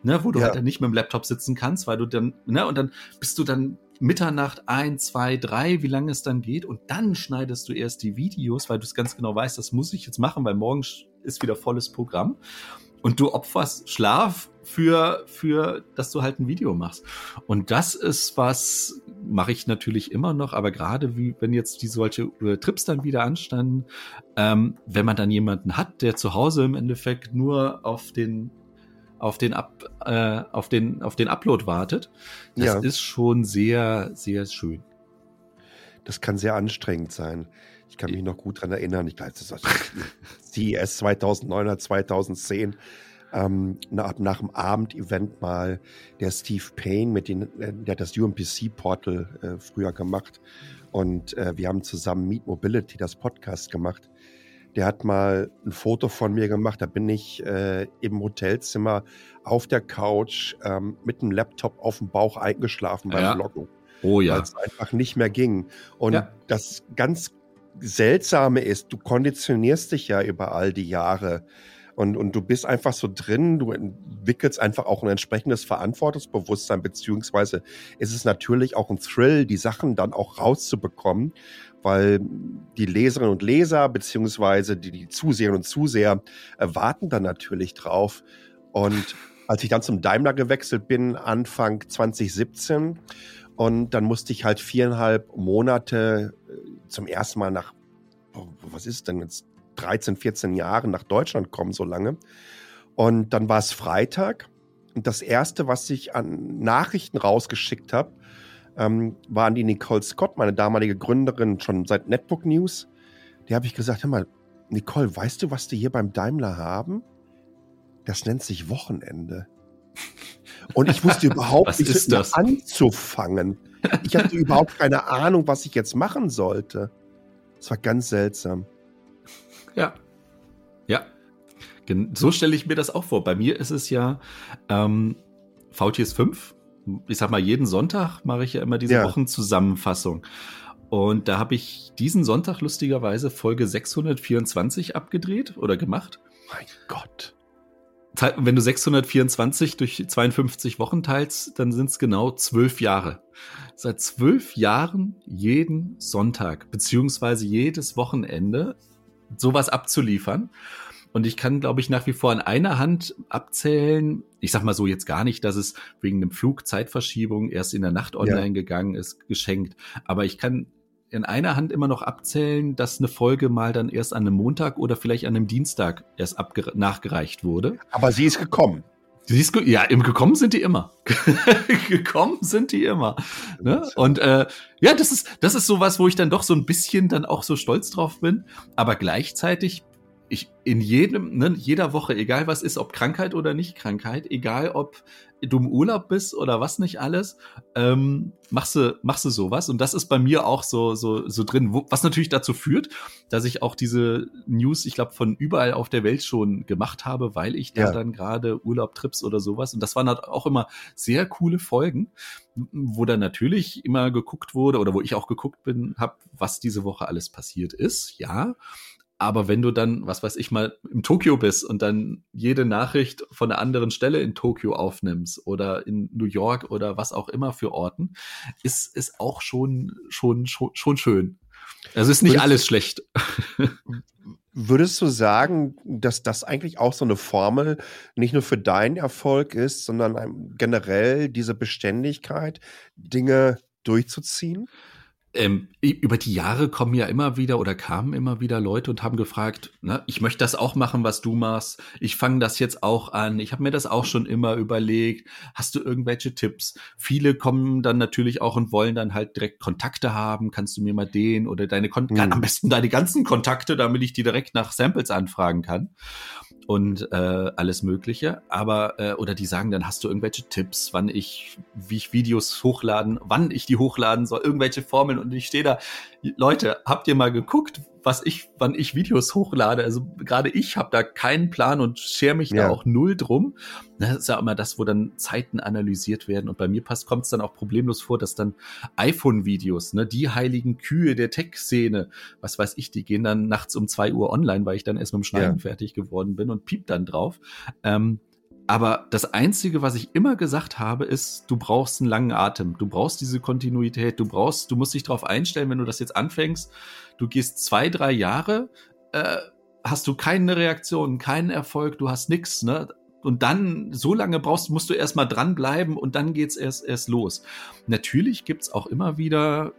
ne, wo du ja. halt dann nicht mit dem Laptop sitzen kannst, weil du dann, ne, und dann bist du dann Mitternacht ein, zwei, drei, wie lange es dann geht. Und dann schneidest du erst die Videos, weil du es ganz genau weißt, das muss ich jetzt machen, weil morgen ist wieder volles Programm. Und du opferst Schlaf für, für, dass du halt ein Video machst. Und das ist was, mache ich natürlich immer noch, aber gerade wie, wenn jetzt die solche äh, Trips dann wieder anstanden, ähm, wenn man dann jemanden hat, der zu Hause im Endeffekt nur auf den auf den, Up, äh, auf den, auf den Upload wartet. Das ja. ist schon sehr, sehr schön. Das kann sehr anstrengend sein. Ich kann mich noch gut daran erinnern. Ich glaube, das ist CES <laughs> 2009 oder 2010. Ähm, nach, nach dem Abendevent mal der Steve Payne, mit den, äh, der hat das UMPC-Portal äh, früher gemacht. Und äh, wir haben zusammen Meet Mobility, das Podcast gemacht der hat mal ein Foto von mir gemacht. Da bin ich äh, im Hotelzimmer auf der Couch ähm, mit dem Laptop auf dem Bauch eingeschlafen beim ja. Bloggen. Oh ja. Weil es einfach nicht mehr ging. Und ja. das ganz Seltsame ist, du konditionierst dich ja über all die Jahre. Und, und du bist einfach so drin, du entwickelst einfach auch ein entsprechendes Verantwortungsbewusstsein, beziehungsweise ist es natürlich auch ein Thrill, die Sachen dann auch rauszubekommen weil die Leserinnen und Leser beziehungsweise die, die Zuseherinnen und Zuseher äh, warten dann natürlich drauf. Und als ich dann zum Daimler gewechselt bin, Anfang 2017, und dann musste ich halt viereinhalb Monate äh, zum ersten Mal nach, was ist denn jetzt, 13, 14 Jahren nach Deutschland kommen, so lange. Und dann war es Freitag. Und das Erste, was ich an Nachrichten rausgeschickt habe, ähm, war an die Nicole Scott, meine damalige Gründerin, schon seit Netbook News. Die habe ich gesagt, hör mal, Nicole, weißt du, was die hier beim Daimler haben? Das nennt sich Wochenende. Und ich wusste <laughs> überhaupt nicht, mit das? anzufangen. Ich hatte überhaupt keine Ahnung, was ich jetzt machen sollte. Das war ganz seltsam. Ja. Ja. So stelle ich mir das auch vor. Bei mir ist es ja ähm, VTS 5. Ich sag mal, jeden Sonntag mache ich ja immer diese ja. Wochenzusammenfassung. Und da habe ich diesen Sonntag lustigerweise Folge 624 abgedreht oder gemacht. Mein Gott. Wenn du 624 durch 52 Wochen teilst, dann sind es genau zwölf Jahre. Seit zwölf Jahren jeden Sonntag, beziehungsweise jedes Wochenende sowas abzuliefern. Und ich kann, glaube ich, nach wie vor an einer Hand abzählen. Ich sag mal so jetzt gar nicht, dass es wegen einem Flugzeitverschiebung erst in der Nacht online ja. gegangen ist, geschenkt. Aber ich kann in einer Hand immer noch abzählen, dass eine Folge mal dann erst an einem Montag oder vielleicht an einem Dienstag erst nachgereicht wurde. Aber sie ist gekommen. Sie ist, ja, im gekommen sind die immer. <laughs> gekommen sind die immer. Ne? Und äh, ja, das ist das ist sowas, wo ich dann doch so ein bisschen dann auch so stolz drauf bin. Aber gleichzeitig ich in jedem, ne, jeder Woche, egal was ist, ob Krankheit oder nicht Krankheit, egal ob du im Urlaub bist oder was nicht alles, ähm, machst du, machst du sowas. Und das ist bei mir auch so, so, so drin, wo, was natürlich dazu führt, dass ich auch diese News, ich glaube, von überall auf der Welt schon gemacht habe, weil ich da ja. dann gerade Urlaub-Trips oder sowas. Und das waren halt auch immer sehr coole Folgen, wo dann natürlich immer geguckt wurde oder wo ich auch geguckt bin, hab, was diese Woche alles passiert ist. Ja. Aber wenn du dann, was weiß ich mal, im Tokio bist und dann jede Nachricht von einer anderen Stelle in Tokio aufnimmst oder in New York oder was auch immer für Orten, ist, ist auch schon, schon, schon, schon schön. Also ist nicht würdest, alles schlecht. <laughs> Würdest du sagen, dass das eigentlich auch so eine Formel nicht nur für deinen Erfolg ist, sondern generell diese Beständigkeit, Dinge durchzuziehen? Ähm, über die Jahre kommen ja immer wieder oder kamen immer wieder Leute und haben gefragt, ne, ich möchte das auch machen, was du machst. Ich fange das jetzt auch an. Ich habe mir das auch schon immer überlegt. Hast du irgendwelche Tipps? Viele kommen dann natürlich auch und wollen dann halt direkt Kontakte haben. Kannst du mir mal den oder deine Kon mhm. am besten deine ganzen Kontakte, damit ich die direkt nach Samples anfragen kann und äh, alles Mögliche. Aber äh, oder die sagen, dann hast du irgendwelche Tipps, wann ich, wie ich Videos hochladen, wann ich die hochladen soll, irgendwelche Formeln und ich stehe da. Leute, habt ihr mal geguckt, was ich, wann ich Videos hochlade? Also gerade ich habe da keinen Plan und schere mich ja. da auch null drum. Das ist ja immer das, wo dann Zeiten analysiert werden. Und bei mir passt, kommt es dann auch problemlos vor, dass dann iPhone-Videos, ne, die heiligen Kühe der Tech-Szene, was weiß ich, die gehen dann nachts um zwei Uhr online, weil ich dann erst mit dem Schneiden ja. fertig geworden bin und piept dann drauf. Ähm, aber das Einzige, was ich immer gesagt habe, ist, du brauchst einen langen Atem. Du brauchst diese Kontinuität. Du brauchst, du musst dich darauf einstellen, wenn du das jetzt anfängst. Du gehst zwei, drei Jahre, äh, hast du keine Reaktion, keinen Erfolg, du hast nichts, ne? Und dann, so lange brauchst, musst du erstmal dranbleiben und dann geht's erst, erst los. Natürlich gibt's auch immer wieder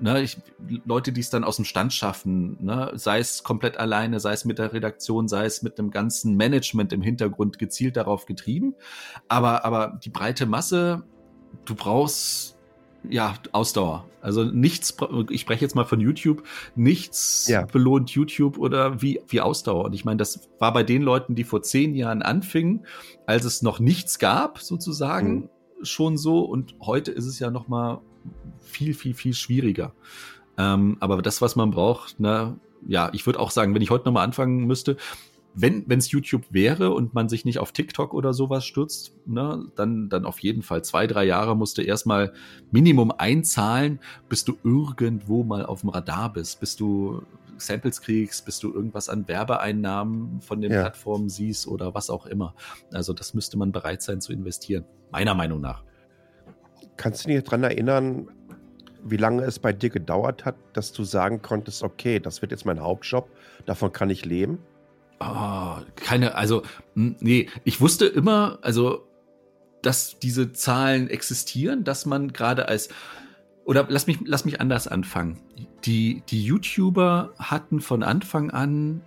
ne, ich, Leute, die es dann aus dem Stand schaffen, ne, sei es komplett alleine, sei es mit der Redaktion, sei es mit einem ganzen Management im Hintergrund gezielt darauf getrieben. Aber, aber die breite Masse, du brauchst ja, Ausdauer. Also nichts, ich spreche jetzt mal von YouTube, nichts ja. belohnt YouTube oder wie, wie Ausdauer. Und ich meine, das war bei den Leuten, die vor zehn Jahren anfingen, als es noch nichts gab, sozusagen, mhm. schon so. Und heute ist es ja noch mal viel, viel, viel schwieriger. Ähm, aber das, was man braucht, na, ja, ich würde auch sagen, wenn ich heute nochmal anfangen müsste, wenn es YouTube wäre und man sich nicht auf TikTok oder sowas stürzt, ne, dann, dann auf jeden Fall zwei, drei Jahre musst du erstmal Minimum einzahlen, bis du irgendwo mal auf dem Radar bist, bis du Samples kriegst, bis du irgendwas an Werbeeinnahmen von den ja. Plattformen siehst oder was auch immer. Also das müsste man bereit sein zu investieren, meiner Meinung nach. Kannst du dich daran erinnern, wie lange es bei dir gedauert hat, dass du sagen konntest, okay, das wird jetzt mein Hauptjob, davon kann ich leben? Oh, keine, also, nee, ich wusste immer, also, dass diese Zahlen existieren, dass man gerade als, oder lass mich, lass mich anders anfangen. Die, die YouTuber hatten von Anfang an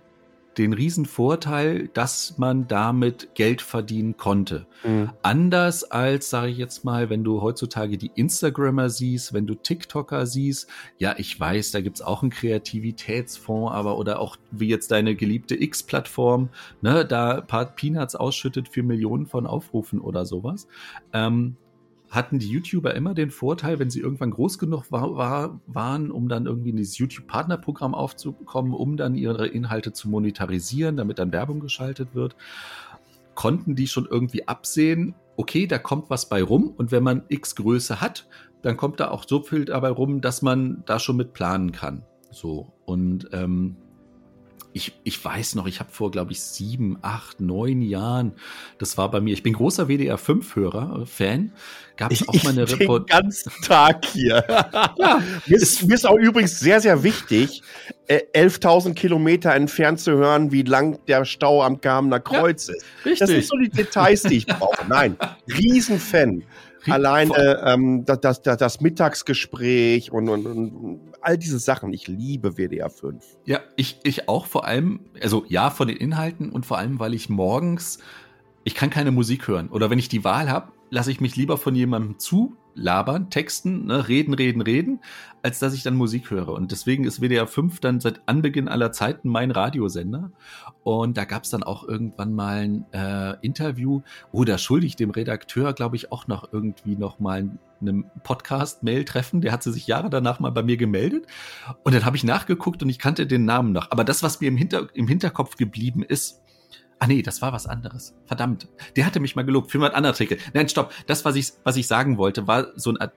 den riesen Vorteil, dass man damit Geld verdienen konnte. Mhm. Anders als, sage ich jetzt mal, wenn du heutzutage die Instagrammer siehst, wenn du TikToker siehst, ja, ich weiß, da gibt's auch einen Kreativitätsfonds, aber oder auch wie jetzt deine geliebte X-Plattform, ne, da ein paar Peanuts ausschüttet für Millionen von Aufrufen oder sowas. Ähm, hatten die YouTuber immer den Vorteil, wenn sie irgendwann groß genug war, war, waren, um dann irgendwie in dieses YouTube-Partnerprogramm aufzukommen, um dann ihre Inhalte zu monetarisieren, damit dann Werbung geschaltet wird, konnten die schon irgendwie absehen, okay, da kommt was bei rum und wenn man X Größe hat, dann kommt da auch so viel dabei rum, dass man da schon mit planen kann. So und ähm, ich, ich weiß noch, ich habe vor, glaube ich, sieben, acht, neun Jahren, das war bei mir, ich bin großer WDR 5-Hörer, äh, Fan, gab es auch mal eine Report. Den ganzen Tag hier. <laughs> ja, mir ist, mir ist auch übrigens sehr, sehr wichtig, äh, 11.000 Kilometer entfernt zu hören, wie lang der Stau am Gamener Kreuz ja, ist. Richtig. Das sind so die Details, die ich brauche. Nein, <laughs> Riesenfan. Alleine ähm, das, das, das Mittagsgespräch und, und, und all diese Sachen. Ich liebe WDR 5. Ja, ich, ich auch vor allem, also ja, von den Inhalten und vor allem, weil ich morgens, ich kann keine Musik hören. Oder wenn ich die Wahl habe, lasse ich mich lieber von jemandem zu labern, texten, ne, reden, reden, reden, als dass ich dann Musik höre. Und deswegen ist WDR 5 dann seit Anbeginn aller Zeiten mein Radiosender. Und da gab es dann auch irgendwann mal ein äh, Interview, oh, da schulde ich dem Redakteur, glaube ich, auch noch irgendwie noch mal einem Podcast-Mail treffen. Der hatte sich Jahre danach mal bei mir gemeldet. Und dann habe ich nachgeguckt und ich kannte den Namen noch. Aber das, was mir im, Hinter im Hinterkopf geblieben ist, Ah nee, das war was anderes. Verdammt. Der hatte mich mal gelobt für einen anderen Artikel. Nein, stopp. Das, was ich, was ich sagen wollte, war so ein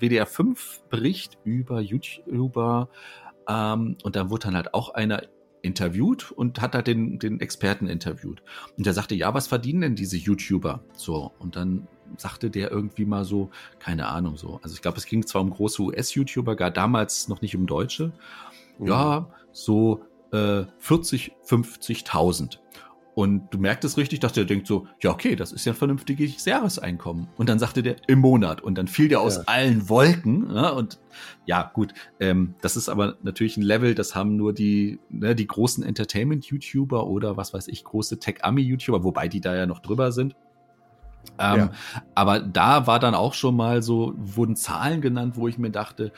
WDR 5 Bericht über YouTuber. Ähm, und da wurde dann halt auch einer interviewt und hat halt den, den Experten interviewt. Und der sagte, ja, was verdienen denn diese YouTuber? So. Und dann sagte der irgendwie mal so, keine Ahnung, so. Also ich glaube, es ging zwar um große US-YouTuber, gar damals noch nicht um Deutsche. Mhm. Ja, so äh, 40, 50.000. Und du merkst es richtig, dass der denkt so, ja, okay, das ist ja ein vernünftiges Jahreseinkommen. Und dann sagte der im Monat. Und dann fiel der aus ja. allen Wolken. Ne? und ja, gut, ähm, das ist aber natürlich ein Level, das haben nur die, ne, die großen Entertainment-YouTuber oder was weiß ich, große Tech-Ami-YouTuber, wobei die da ja noch drüber sind. Ähm, ja. Aber da war dann auch schon mal so, wurden Zahlen genannt, wo ich mir dachte,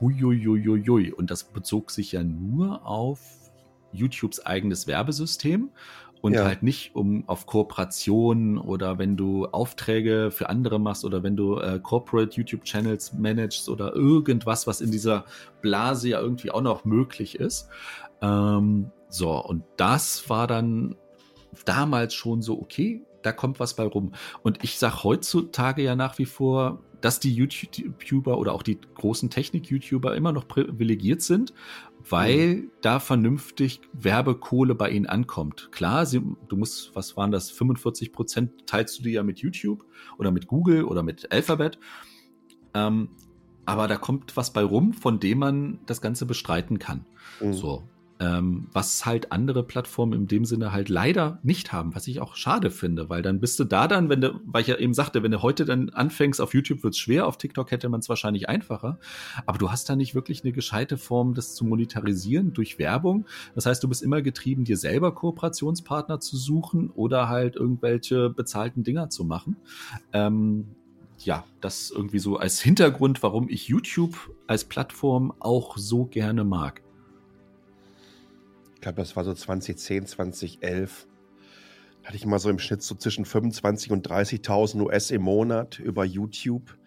huiuiuiui. Und das bezog sich ja nur auf YouTubes eigenes Werbesystem und ja. halt nicht um auf Kooperationen oder wenn du Aufträge für andere machst oder wenn du äh, Corporate YouTube Channels managst oder irgendwas, was in dieser Blase ja irgendwie auch noch möglich ist. Ähm, so, und das war dann damals schon so, okay, da kommt was bei rum. Und ich sag heutzutage ja nach wie vor, dass die YouTuber oder auch die großen Technik-YouTuber immer noch privilegiert sind, weil mhm. da vernünftig Werbekohle bei ihnen ankommt. Klar, sie, du musst, was waren das, 45 Prozent teilst du dir ja mit YouTube oder mit Google oder mit Alphabet. Ähm, aber da kommt was bei rum, von dem man das Ganze bestreiten kann. Mhm. So. Ähm, was halt andere Plattformen in dem Sinne halt leider nicht haben, was ich auch schade finde, weil dann bist du da dann, wenn du, weil ich ja eben sagte, wenn du heute dann anfängst, auf YouTube wird's schwer, auf TikTok hätte man es wahrscheinlich einfacher, aber du hast da nicht wirklich eine gescheite Form, das zu monetarisieren durch Werbung. Das heißt, du bist immer getrieben, dir selber Kooperationspartner zu suchen oder halt irgendwelche bezahlten Dinger zu machen. Ähm, ja, das irgendwie so als Hintergrund, warum ich YouTube als Plattform auch so gerne mag ich glaube, das war so 2010, 2011, hatte ich immer so im Schnitt so zwischen 25 und 30.000 US im Monat über YouTube.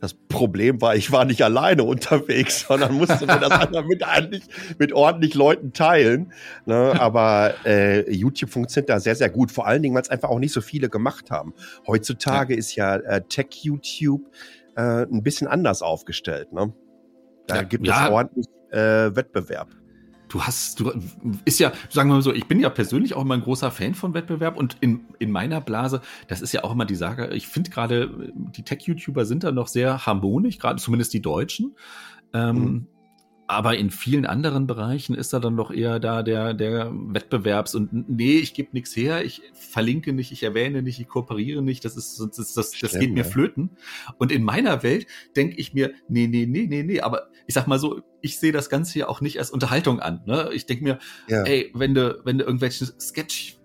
Das Problem war, ich war nicht alleine unterwegs, <laughs> sondern musste mir das mit, eigentlich, mit ordentlich Leuten teilen. Ne? Aber äh, YouTube funktioniert da sehr, sehr gut. Vor allen Dingen, weil es einfach auch nicht so viele gemacht haben. Heutzutage ja. ist ja äh, Tech-YouTube äh, ein bisschen anders aufgestellt. Ne? Da ja, gibt ja. es ordentlich äh, Wettbewerb du hast, du ist ja, sagen wir mal so, ich bin ja persönlich auch immer ein großer Fan von Wettbewerb und in, in meiner Blase, das ist ja auch immer die Sache, ich finde gerade, die Tech-YouTuber sind da noch sehr harmonisch, gerade zumindest die Deutschen. Ähm, mhm. Aber in vielen anderen Bereichen ist da dann doch eher da der, der Wettbewerbs- und nee, ich gebe nichts her, ich verlinke nicht, ich erwähne nicht, ich kooperiere nicht, das ist, das, das, das, das geht mir flöten. Und in meiner Welt denke ich mir, nee, nee, nee, nee, nee, aber ich sag mal so, ich sehe das Ganze ja auch nicht als Unterhaltung an. Ne? Ich denke mir, ja. ey, wenn du, wenn du irgendwelche Sketch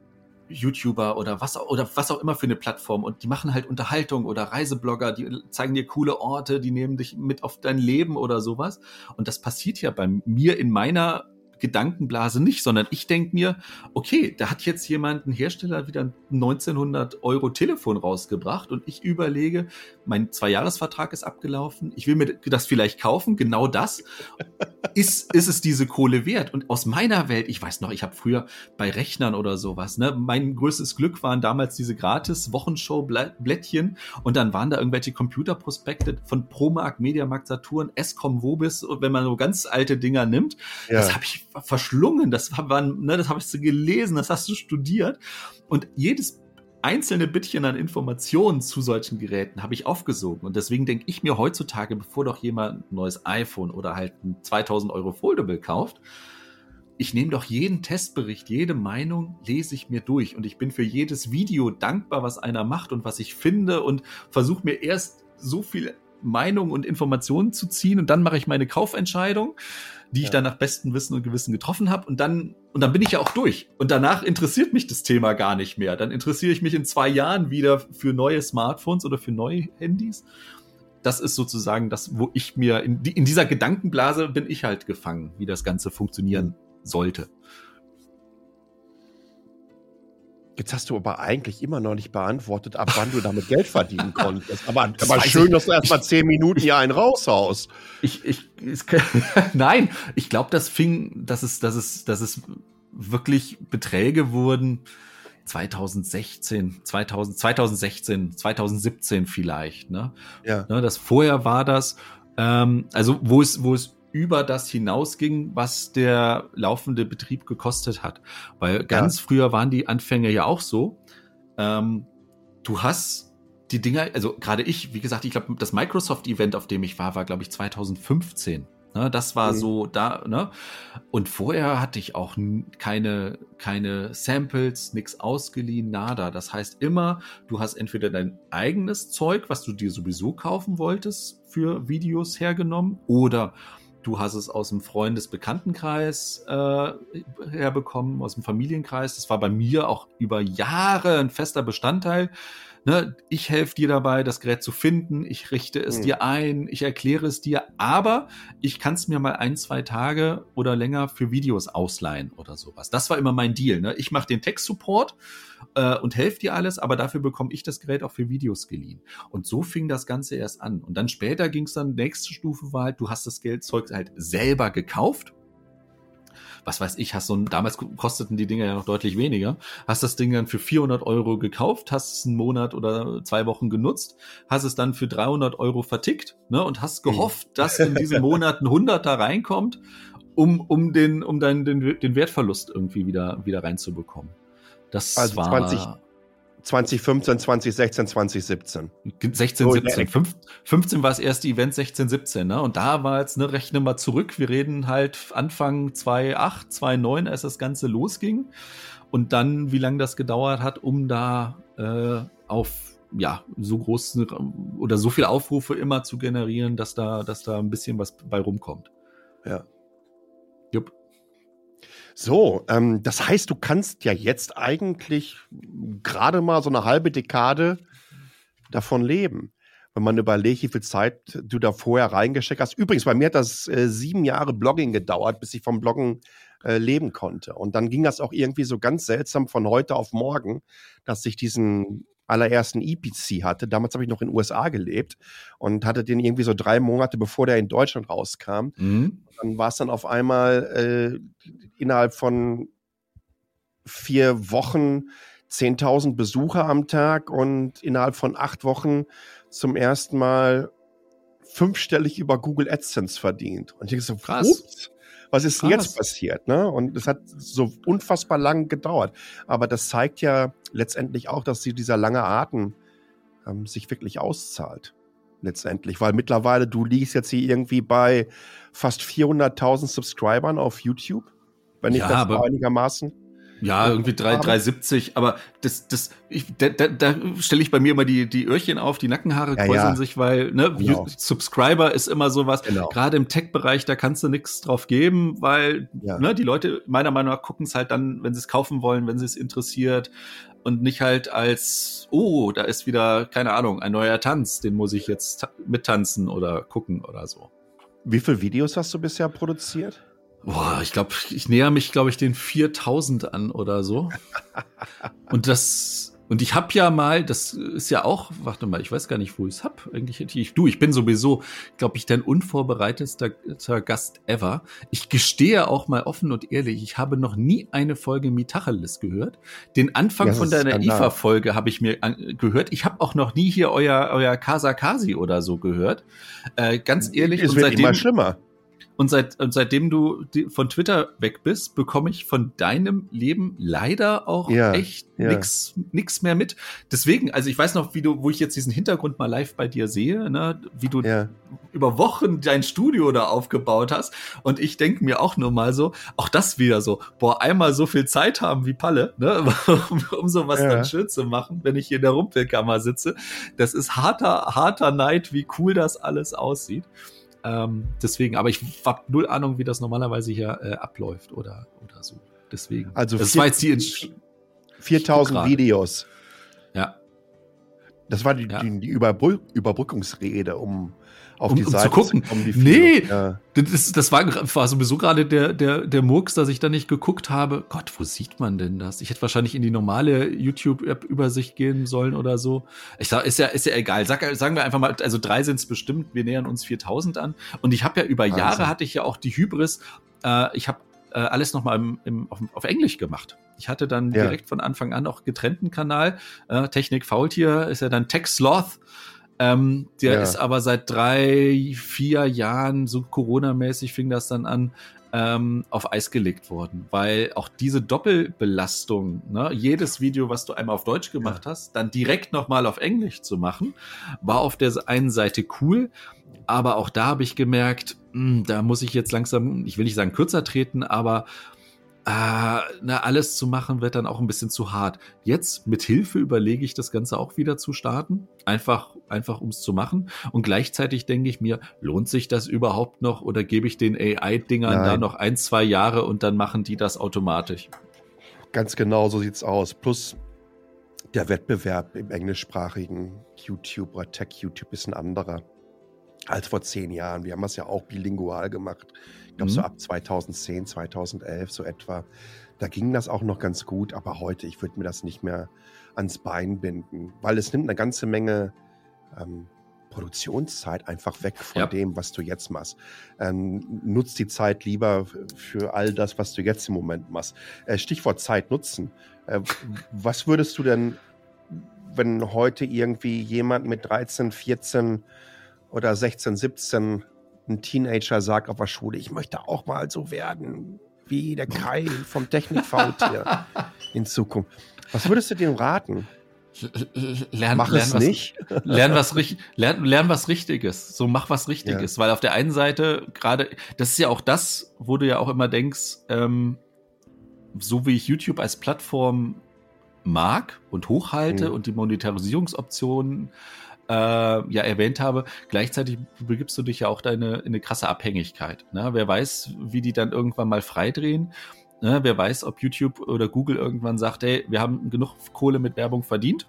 YouTuber oder was, oder was auch immer für eine Plattform und die machen halt Unterhaltung oder Reiseblogger, die zeigen dir coole Orte, die nehmen dich mit auf dein Leben oder sowas. Und das passiert ja bei mir in meiner Gedankenblase nicht, sondern ich denke mir, okay, da hat jetzt jemand, ein Hersteller, wieder ein 1900 Euro Telefon rausgebracht und ich überlege, mein Zweijahresvertrag ist abgelaufen, ich will mir das vielleicht kaufen, genau das. <laughs> ist, ist es diese Kohle wert? Und aus meiner Welt, ich weiß noch, ich habe früher bei Rechnern oder sowas, ne, mein größtes Glück waren damals diese gratis Wochenshow-Blättchen und dann waren da irgendwelche Computerprospekte von Promark, Mediamarkt, Saturn, Escom, Wobis, wenn man so ganz alte Dinger nimmt. Ja. Das habe ich verschlungen. Das waren, ne, das habe ich so gelesen, das hast du studiert. Und jedes einzelne Bittchen an Informationen zu solchen Geräten habe ich aufgesogen. Und deswegen denke ich mir heutzutage, bevor doch jemand ein neues iPhone oder halt ein 2000 Euro Foldable kauft, ich nehme doch jeden Testbericht, jede Meinung lese ich mir durch und ich bin für jedes Video dankbar, was einer macht und was ich finde und versuche mir erst so viel Meinung und Informationen zu ziehen und dann mache ich meine Kaufentscheidung die ich dann nach bestem Wissen und Gewissen getroffen habe. Und dann, und dann bin ich ja auch durch. Und danach interessiert mich das Thema gar nicht mehr. Dann interessiere ich mich in zwei Jahren wieder für neue Smartphones oder für neue Handys. Das ist sozusagen das, wo ich mir, in, in dieser Gedankenblase bin ich halt gefangen, wie das Ganze funktionieren sollte. Jetzt hast du aber eigentlich immer noch nicht beantwortet, ab wann du damit Geld verdienen konntest. <laughs> Aber, aber schön, ich, dass du erst mal zehn Minuten hier einen raushaust. Ich, ich, ich <laughs> nein, ich glaube, das fing, dass es, dass es, dass es wirklich Beträge wurden. 2016, 2000, 2016, 2017 vielleicht, ne? Ja. Ne, das vorher war das, ähm, also wo es, wo es über das hinausging, was der laufende Betrieb gekostet hat. Weil ganz ja. früher waren die Anfänge ja auch so. Ähm, du hast die Dinger, also gerade ich, wie gesagt, ich glaube, das Microsoft-Event, auf dem ich war, war, glaube ich, 2015. Ne, das war mhm. so da, ne? Und vorher hatte ich auch keine, keine Samples, nichts ausgeliehen, nada. Das heißt immer, du hast entweder dein eigenes Zeug, was du dir sowieso kaufen wolltest, für Videos hergenommen, oder Du hast es aus dem Freundesbekanntenkreis äh, herbekommen, aus dem Familienkreis. Das war bei mir auch über Jahre ein fester Bestandteil. Ne, ich helfe dir dabei, das Gerät zu finden, ich richte es mhm. dir ein, ich erkläre es dir, aber ich kann es mir mal ein, zwei Tage oder länger für Videos ausleihen oder sowas. Das war immer mein Deal. Ne? Ich mache den Tech-Support äh, und helfe dir alles, aber dafür bekomme ich das Gerät auch für Videos geliehen. Und so fing das Ganze erst an. Und dann später ging es dann, nächste Stufe war halt, du hast das Geldzeug halt selber gekauft was weiß ich, hast so ein, damals kosteten die Dinger ja noch deutlich weniger, hast das Ding dann für 400 Euro gekauft, hast es einen Monat oder zwei Wochen genutzt, hast es dann für 300 Euro vertickt, ne, und hast gehofft, dass in diesem Monat ein Hunderter reinkommt, um, um den, um deinen, den, den Wertverlust irgendwie wieder, wieder reinzubekommen. Das also war 20, 2015, 2016, 2017. 16, 17. 15 war das erste Event, 16, 17. Ne? Und da war jetzt, ne, rechne mal zurück. Wir reden halt Anfang 2008, 2009, als das Ganze losging. Und dann, wie lange das gedauert hat, um da äh, auf ja, so groß oder so viele Aufrufe immer zu generieren, dass da, dass da ein bisschen was bei rumkommt. Ja. So, ähm, das heißt, du kannst ja jetzt eigentlich gerade mal so eine halbe Dekade davon leben. Wenn man überlegt, wie viel Zeit du da vorher reingesteckt hast. Übrigens, bei mir hat das äh, sieben Jahre Blogging gedauert, bis ich vom Bloggen äh, leben konnte. Und dann ging das auch irgendwie so ganz seltsam von heute auf morgen, dass ich diesen allerersten EPC hatte. Damals habe ich noch in den USA gelebt und hatte den irgendwie so drei Monate, bevor der in Deutschland rauskam. Mhm. Dann war es dann auf einmal äh, innerhalb von vier Wochen 10.000 Besucher am Tag und innerhalb von acht Wochen zum ersten Mal fünfstellig über Google AdSense verdient. Und ich so, krass. Ups, was ist denn jetzt passiert? Ne? Und es hat so unfassbar lang gedauert. Aber das zeigt ja letztendlich auch, dass dieser lange Atem ähm, sich wirklich auszahlt. letztendlich, weil mittlerweile du liegst jetzt hier irgendwie bei fast 400.000 Subscribern auf YouTube, wenn ich Ja, das einigermaßen. Ja, irgendwie drei- Aber- 370, aber das, das, ich, da, da, da stelle ich bei mir immer die, die Öhrchen auf, die Nackenhaare Ja, kräuseln ja. sich, weil, ne, Genau. Subscriber ist immer sowas, Genau. gerade im Tech-Bereich, da kannst du nichts drauf geben, weil, Ja. ne, die Leute meiner Meinung nach gucken es halt dann, wenn sie es kaufen wollen, wenn sie es interessiert und nicht halt als, oh, da ist wieder, keine Ahnung, ein neuer Tanz, den muss ich jetzt ta- mittanzen oder gucken oder so. Wie viele Videos hast du bisher produziert? Boah, ich glaube, ich näher mich, glaube ich, den 4000 an oder so. <laughs> Und das, und ich habe ja mal, das ist ja auch, warte mal, ich weiß gar nicht, wo ich es hab. Eigentlich hätte ich, du, ich bin sowieso, glaube ich, dein unvorbereitetster Gast ever. Ich gestehe auch mal offen und ehrlich, ich habe noch nie eine Folge Mitacheles gehört. Den Anfang das von deiner. IFA-Folge habe ich mir an, gehört. Ich habe auch noch nie hier euer, euer Kasakasi oder so gehört. Äh, ganz ehrlich, es und wird seitdem, immer schlimmer. Und, seit, und seitdem du von Twitter weg bist, bekomme ich von deinem Leben leider auch Ja, echt ja. nix, nix mehr mit. Deswegen, also ich weiß noch, wie du, wo ich jetzt diesen Hintergrund mal live bei dir sehe, ne, wie du Ja. über Wochen dein Studio da aufgebaut hast. Und ich denke mir auch nur mal so, auch das wieder so, boah, einmal so viel Zeit haben wie Palle, ne, <laughs> um, um sowas Ja. dann schön zu machen, wenn ich hier in der Rumpelkammer sitze. Das ist harter, harter Neid, wie cool das alles aussieht. Ähm, deswegen, aber ich habe null Ahnung, wie das normalerweise hier äh, abläuft oder, oder so. Deswegen. Also das vier- war jetzt die Entsch 4000 Gerade. Videos. ja. Das war die, Ja. die, die Überbrück Überbrückungsrede, um auf Um- die um zu Seite gucken. kommen. Die Nee. Ja. Das, das war, war sowieso gerade der, der, der Murks, dass ich da nicht geguckt habe. Gott, wo sieht man denn das? Ich hätte wahrscheinlich in die normale YouTube-App-Übersicht gehen sollen oder so. Ich sag, ist ja, ist ja egal. Sag, sagen wir einfach mal, also drei sind es bestimmt. Wir nähern uns 4000 an. Und ich habe ja über. Jahre hatte ich ja auch die Hybris. Äh, ich habe äh, alles nochmal im, im, auf, auf Englisch gemacht. Ich hatte dann Ja. direkt von Anfang an auch getrennten Kanal. Äh, Technik Faultier ist ja dann Tech Sloth. Ähm, der Ja. ist aber seit drei, vier Jahren, so Corona-mäßig fing das dann an, ähm, auf Eis gelegt worden, weil auch diese Doppelbelastung, ne, jedes Video, was du einmal auf Deutsch gemacht hast, dann direkt nochmal auf Englisch zu machen, war auf der einen Seite cool, aber auch da habe ich gemerkt, mh, da muss ich jetzt langsam, ich will nicht sagen kürzer treten, aber na, alles zu machen wird dann auch ein bisschen zu hart. Jetzt mit Hilfe überlege ich das Ganze auch wieder zu starten, einfach, einfach ums zu machen. Und gleichzeitig denke ich mir, lohnt sich das überhaupt noch oder gebe ich den AI-Dingern da noch ein, zwei Jahre und dann machen die das automatisch? Ganz genau so sieht's aus. Plus der Wettbewerb im englischsprachigen YouTube oder Tech-YouTube ist ein anderer als vor zehn Jahren. Wir haben das ja auch bilingual gemacht. Ich glaube, so Mhm. ab 2010, 2011, so etwa. Da ging das auch noch ganz gut, aber heute, ich würde mir das nicht mehr ans Bein binden, weil es nimmt eine ganze Menge ähm, Produktionszeit einfach weg von Ja. dem, was du jetzt machst. Ähm, nutz die Zeit lieber für all das, was du jetzt im Moment machst. Äh, Stichwort Zeit nutzen. Äh, was würdest du denn, wenn heute irgendwie jemand mit 13, 14 oder 16, 17 ein Teenager sagt auf der Schule, ich möchte auch mal so werden wie der Kai vom Technikfaultier <laughs> in Zukunft. Was würdest du dem raten? Lern, Mach lern es was, nicht. <laughs> Lern was, lern, lern was Richtiges. So mach was Richtiges. Weil auf der einen Seite gerade, das ist ja auch das, wo du ja auch immer denkst, ähm, so wie ich YouTube als Plattform mag und hochhalte Mhm. und die Monetarisierungsoptionen äh, ja erwähnt habe, gleichzeitig begibst du dich ja auch da in eine, in eine krasse Abhängigkeit. Ne? Wer weiß, wie die dann irgendwann mal freidrehen. Ne? Wer weiß, ob YouTube oder Google irgendwann sagt, hey, wir haben genug Kohle mit Werbung verdient.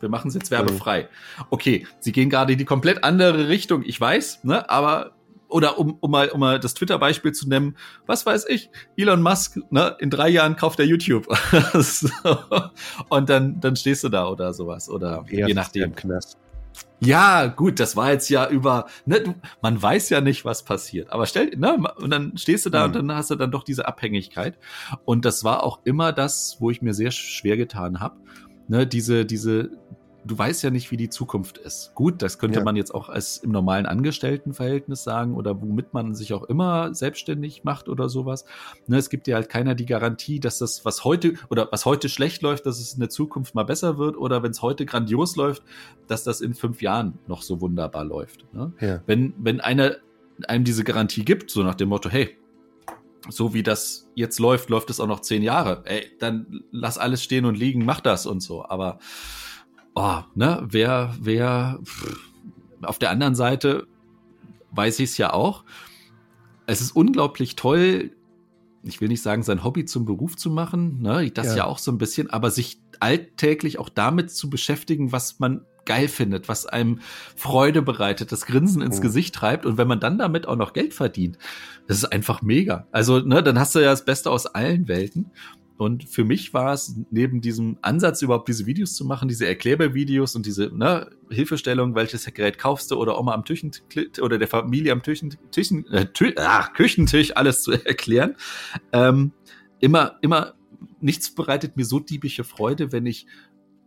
Wir machen es jetzt werbefrei. Okay, sie gehen gerade in die komplett andere Richtung, ich weiß, ne? aber oder um, um, mal, um mal das Twitter-Beispiel zu nennen, was weiß ich, Elon Musk, ne, in drei Jahren kauft er YouTube. <laughs> so. Und dann, dann stehst du da oder sowas. Oder Eher je nachdem. Knast. Ja, gut, das war jetzt ja über, ne, du, man weiß ja nicht, was passiert. Aber stell, ne, und dann stehst du da Hm. und dann hast du dann doch diese Abhängigkeit. Und das war auch immer das, wo ich mir sehr schwer getan habe. Ne, diese, diese du weißt ja nicht, wie die Zukunft ist. Gut, das könnte ja. man jetzt auch als im normalen Angestelltenverhältnis sagen oder womit man sich auch immer selbstständig macht oder sowas. Ne, es gibt ja halt keiner die Garantie, dass das, was heute oder was heute schlecht läuft, dass es in der Zukunft mal besser wird oder wenn es heute grandios läuft, dass das in fünf Jahren noch so wunderbar läuft. Ne? Ja. Wenn, wenn einer einem diese Garantie gibt, so nach dem Motto, hey, so wie das jetzt läuft, läuft es auch noch zehn Jahre. Ey, dann lass alles stehen und liegen, mach das und so. Aber oh, ne, wer, wer, pff, auf der anderen Seite weiß ich es ja auch. Es ist unglaublich toll, ich will nicht sagen, sein Hobby zum Beruf zu machen, ne, das ja. ja auch so ein bisschen, aber sich alltäglich auch damit zu beschäftigen, was man geil findet, was einem Freude bereitet, das Grinsen ins mhm. Gesicht treibt und wenn man dann damit auch noch Geld verdient, das ist einfach mega. Also, ne, dann hast du ja das Beste aus allen Welten. Und für mich war es neben diesem Ansatz, überhaupt diese Videos zu machen, diese Erklärbar-Videos und diese ne, Hilfestellung, welches Gerät kaufst du oder Oma am Küchentisch oder der Familie am Küchen, Küchen, äh, ach, Küchentisch alles zu <laughs> erklären. Ähm, immer, immer, nichts bereitet mir so diebische Freude, wenn ich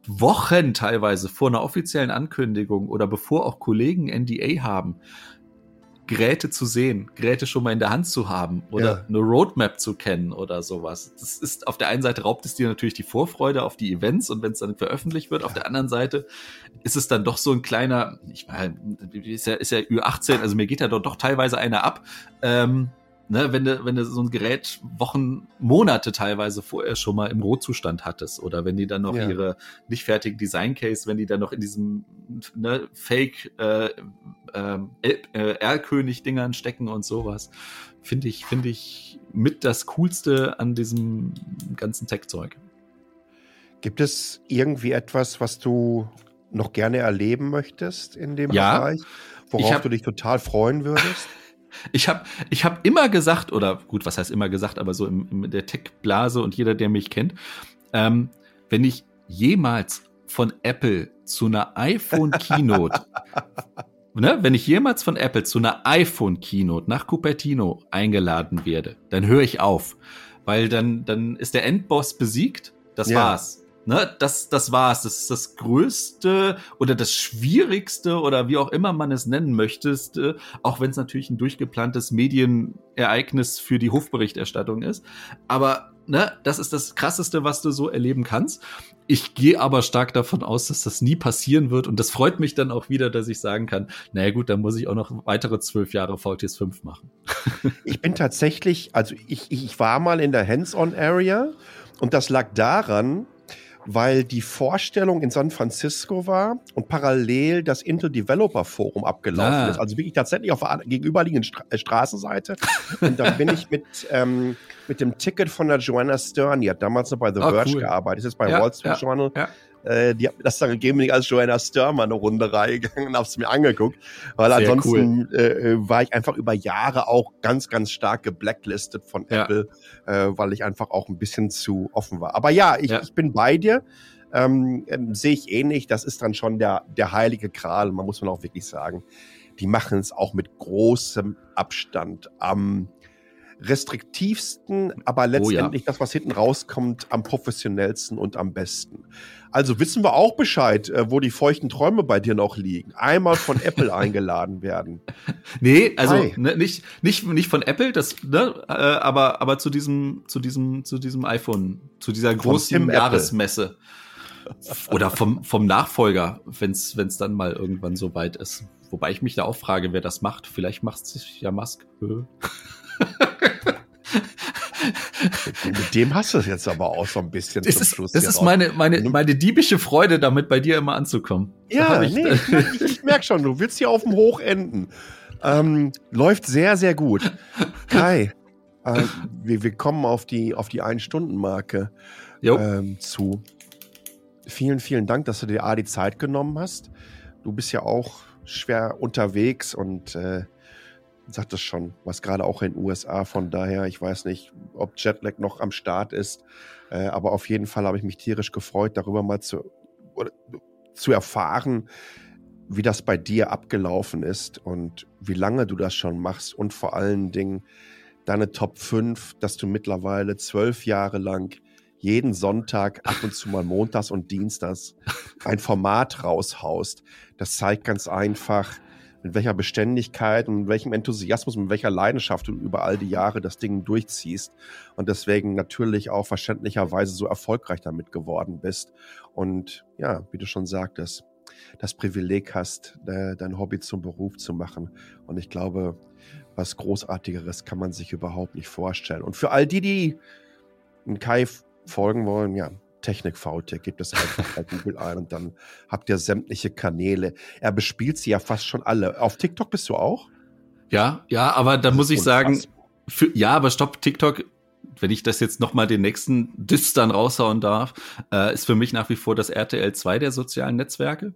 Wochen teilweise vor einer offiziellen Ankündigung oder bevor auch Kollegen NDA haben, Geräte zu sehen, Geräte schon mal in der Hand zu haben oder ja. eine Roadmap zu kennen oder sowas. Das ist auf der einen Seite raubt es dir natürlich die Vorfreude auf die Events und wenn es dann veröffentlicht wird, ja. auf der anderen Seite ist es dann doch so ein kleiner, ich meine, ist ja, ist ja Ü18, also mir geht ja doch, doch teilweise einer ab. Ähm, ne, wenn du, wenn du so ein Gerät Wochen, Monate teilweise vorher schon mal im Rohzustand hattest oder wenn die dann noch ja. ihre nicht fertigen Design Case, wenn die dann noch in diesem ne, Fake äh, ähm, äh, Erlkönig-Dingern stecken und sowas, finde ich, finde ich mit das Coolste an diesem ganzen Tech-Zeug. Gibt es irgendwie etwas, was du noch gerne erleben möchtest in dem ja, Bereich, worauf hab, du dich total freuen würdest? Ich habe ich hab immer gesagt, oder gut, was heißt immer gesagt, aber so in, in der Tech-Blase und jeder, der mich kennt, ähm, wenn ich jemals von Apple zu einer iPhone-Keynote, <laughs> ne, wenn ich jemals von Apple zu einer iPhone-Keynote nach Cupertino eingeladen werde, dann höre ich auf. Weil dann, dann ist der Endboss besiegt, das ja. war's. Ne, das, das war's. Das ist das größte oder das schwierigste oder wie auch immer man es nennen möchte, auch wenn es natürlich ein durchgeplantes Medienereignis für die Hofberichterstattung ist. Aber ne, das ist das krasseste, was du so erleben kannst. Ich gehe aber stark davon aus, dass das nie passieren wird. Und das freut mich dann auch wieder, dass ich sagen kann, naja gut, dann muss ich auch noch weitere zwölf Jahre VTS 5 machen. <laughs> ich bin tatsächlich, also ich, ich war mal in der Hands-on-Area und das lag daran, weil die Vorstellung in San Francisco war und parallel das Intel Developer Forum abgelaufen ah. ist. Also wirklich tatsächlich auf der gegenüberliegenden Stra äh, Straßenseite. und dann bin ich mit, <laughs> ähm, mit dem Ticket von der Joanna Stern, die hat damals noch bei The oh, Verge cool. gearbeitet, ist jetzt bei ja, Wall Street ja, Journal. Ja äh, die hat das dann gegeben, bin ich als Joanna Stürmer eine Runde reingegangen und hab's mir angeguckt. Weil Sehr ansonsten cool. äh, war ich einfach über Jahre auch ganz, ganz stark geblacklistet von ja. Apple, äh, weil ich einfach auch ein bisschen zu offen war. Aber ja, ich, ja. ich bin bei dir. Ähm, ähm, Sehe ich ähnlich. Das ist dann schon der, der heilige Kral. Man muss man auch wirklich sagen. Die machen es auch mit großem Abstand am restriktivsten, aber letztendlich oh ja. das, was hinten rauskommt, am professionellsten und am besten. Also wissen wir auch Bescheid, äh, wo die feuchten Träume bei dir noch liegen. Einmal von Apple <laughs> eingeladen werden. Nee, also ne, nicht, nicht, nicht von Apple, das, ne, äh, aber, aber zu diesem, zu diesem, zu diesem iPhone, zu dieser großen Jahresmesse. Oder vom, vom Nachfolger, wenn es dann mal irgendwann so weit ist. Wobei ich mich da auch frage, wer das macht. Vielleicht macht es sich ja Musk. Mit dem hast du es jetzt aber auch so ein bisschen das zum ist, Schluss. Das ist meine, meine, meine diebische Freude, damit bei dir immer anzukommen. Ja, ich, nee, <laughs> ich, ich merke schon, du willst hier auf dem Hoch enden. Ähm, läuft sehr, sehr gut. Kai, äh, wir, wir kommen auf die, auf die Ein-Stunden-Marke ähm, zu. Vielen, vielen Dank, dass du dir A die Zeit genommen hast. Du bist ja auch schwer unterwegs und äh, sagt es schon, was gerade auch in den USA, von daher, ich weiß nicht, ob Jetlag noch am Start ist, äh, aber auf jeden Fall habe ich mich tierisch gefreut, darüber mal zu, oder, zu erfahren, wie das bei dir abgelaufen ist und wie lange du das schon machst und vor allen Dingen deine Top 5, dass du mittlerweile zwölf Jahre lang jeden Sonntag, ab und zu mal montags und dienstags ein Format raushaust. Das zeigt ganz einfach, mit welcher Beständigkeit und mit welchem Enthusiasmus, mit welcher Leidenschaft du über all die Jahre das Ding durchziehst und deswegen natürlich auch verständlicherweise so erfolgreich damit geworden bist. Und ja, wie du schon sagtest, das Privileg hast, dein Hobby zum Beruf zu machen. Und ich glaube, was Großartigeres kann man sich überhaupt nicht vorstellen. Und für all die, die Kai folgen wollen, ja, Technik VT, gibt es einfach bei Google ein und dann habt ihr sämtliche Kanäle. Er bespielt sie ja fast schon alle. Auf TikTok bist du auch? Ja, ja, aber da muss ich sagen, für, ja, aber stopp, TikTok, wenn ich das jetzt nochmal den nächsten Diss dann raushauen darf, äh, ist für mich nach wie vor das RTL 2 der sozialen Netzwerke.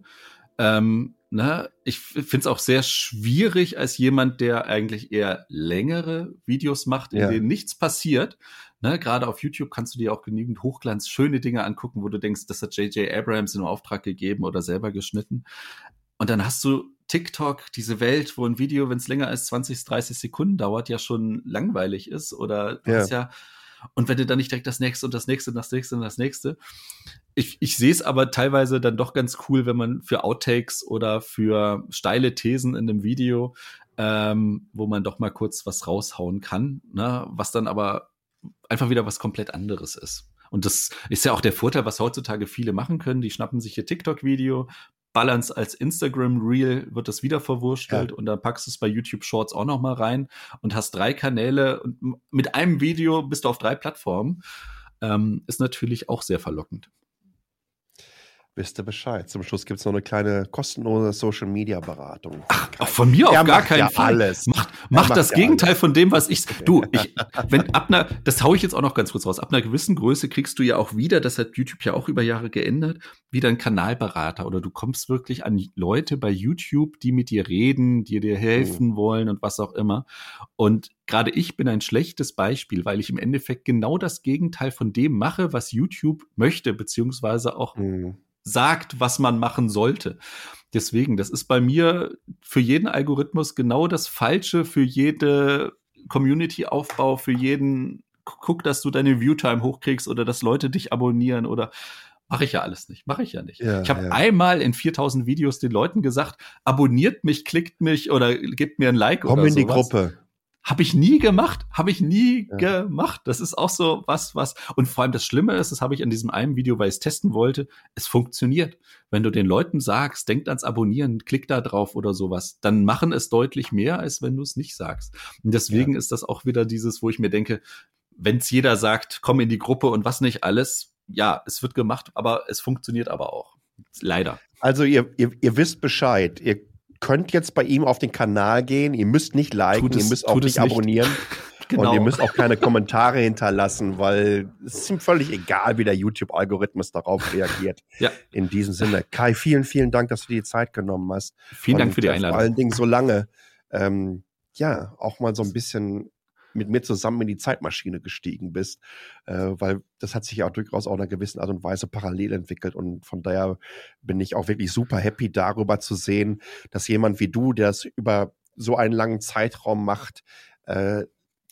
Ähm, ne, ich finde es auch sehr schwierig als jemand, der eigentlich eher längere Videos macht, in ja. denen nichts passiert, Ne, gerade auf YouTube kannst du dir auch genügend Hochglanz schöne Dinge angucken, wo du denkst, das hat J.J. Abrams in Auftrag gegeben oder selber geschnitten. Und dann hast du TikTok, diese Welt, wo ein Video, wenn es länger als 20, 30 Sekunden dauert, ja schon langweilig ist. Oder ja. ja und wenn du dann nicht direkt das nächste und das nächste und das nächste und das nächste. Ich, ich sehe es aber teilweise dann doch ganz cool, wenn man für Outtakes oder für steile Thesen in einem Video, ähm, wo man doch mal kurz was raushauen kann, ne? was dann aber einfach wieder was komplett anderes ist. Und das ist ja auch der Vorteil, was heutzutage viele machen können. Die schnappen sich ihr TikTok-Video, ballern es als Instagram-Reel, wird das wieder verwurstelt ja. und dann packst du es bei YouTube Shorts auch noch mal rein und hast drei Kanäle und mit einem Video bist du auf drei Plattformen. Ähm, ist natürlich auch sehr verlockend wisst ihr Bescheid. Zum Schluss gibt es noch eine kleine kostenlose Social Media Beratung. Ach, auch von mir auf gar keinen ja Fall. Alles. Macht, macht, macht das ja Gegenteil alles. von dem, was ich. Du, <laughs> ich, wenn ab einer, das haue ich jetzt auch noch ganz kurz raus. Ab einer gewissen Größe kriegst du ja auch wieder, das hat YouTube ja auch über Jahre geändert, wieder einen Kanalberater oder du kommst wirklich an Leute bei YouTube, die mit dir reden, die dir helfen mhm. wollen und was auch immer. Und gerade ich bin ein schlechtes Beispiel, weil ich im Endeffekt genau das Gegenteil von dem mache, was YouTube möchte, beziehungsweise auch mhm sagt, was man machen sollte. Deswegen, das ist bei mir für jeden Algorithmus genau das Falsche, für jede Community-Aufbau, für jeden, guck, dass du deine Viewtime hochkriegst oder dass Leute dich abonnieren oder Mache ich ja alles nicht. Mache ich ja nicht. Ja, ich habe ja. einmal in 4000 Videos den Leuten gesagt, abonniert mich, klickt mich oder gebt mir ein Like Komm oder in die Gruppe. Habe ich nie gemacht, habe ich nie ja. gemacht. Das ist auch so was, was. Und vor allem das Schlimme ist, das habe ich an diesem einen Video, weil ich es testen wollte, es funktioniert. Wenn du den Leuten sagst, denkt ans Abonnieren, klick da drauf oder sowas, dann machen es deutlich mehr, als wenn du es nicht sagst. Und deswegen ja. ist das auch wieder dieses, wo ich mir denke, wenn es jeder sagt, komm in die Gruppe und was nicht alles, ja, es wird gemacht, aber es funktioniert aber auch. Leider. Also ihr, ihr, ihr wisst Bescheid. Ihr könnt jetzt bei ihm auf den Kanal gehen. Ihr müsst nicht liken, es, ihr müsst auch nicht abonnieren. genau. <laughs> Und ihr müsst auch keine Kommentare hinterlassen, weil es ist ihm völlig egal, wie der YouTube-Algorithmus darauf reagiert. <laughs> ja. In diesem Sinne. Kai, vielen, vielen Dank, dass du dir die Zeit genommen hast. Vielen Dank für die Einladung. Vor allen Dingen so lange, ähm, ja, auch mal so ein bisschen mit mir zusammen in die Zeitmaschine gestiegen bist, äh, weil das hat sich ja durchaus auch in einer gewissen Art und Weise parallel entwickelt. Und von daher bin ich auch wirklich super happy darüber zu sehen, dass jemand wie du, der es über so einen langen Zeitraum macht, äh,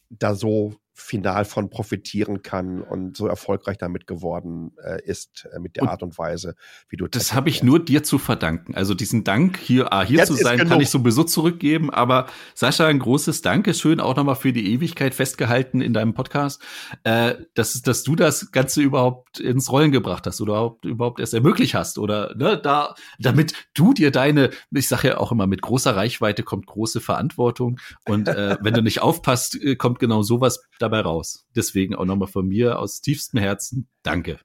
da so final von profitieren kann und so erfolgreich damit geworden äh, ist äh, mit der und Art und Weise, wie du das habe ich nur dir zu verdanken. Also diesen Dank hier ah, hier Jetzt zu sein, kann ich sowieso zurückgeben. Aber Sascha, ein großes Dankeschön auch nochmal für die Ewigkeit festgehalten in deinem Podcast, äh, dass dass du das Ganze überhaupt ins Rollen gebracht hast oder überhaupt, überhaupt erst ermöglicht hast oder ne, da damit du dir deine, ich sage ja auch immer, mit großer Reichweite kommt große Verantwortung und äh, wenn du nicht aufpasst, äh, kommt genau sowas dabei raus. Deswegen auch nochmal von mir aus tiefstem Herzen Danke.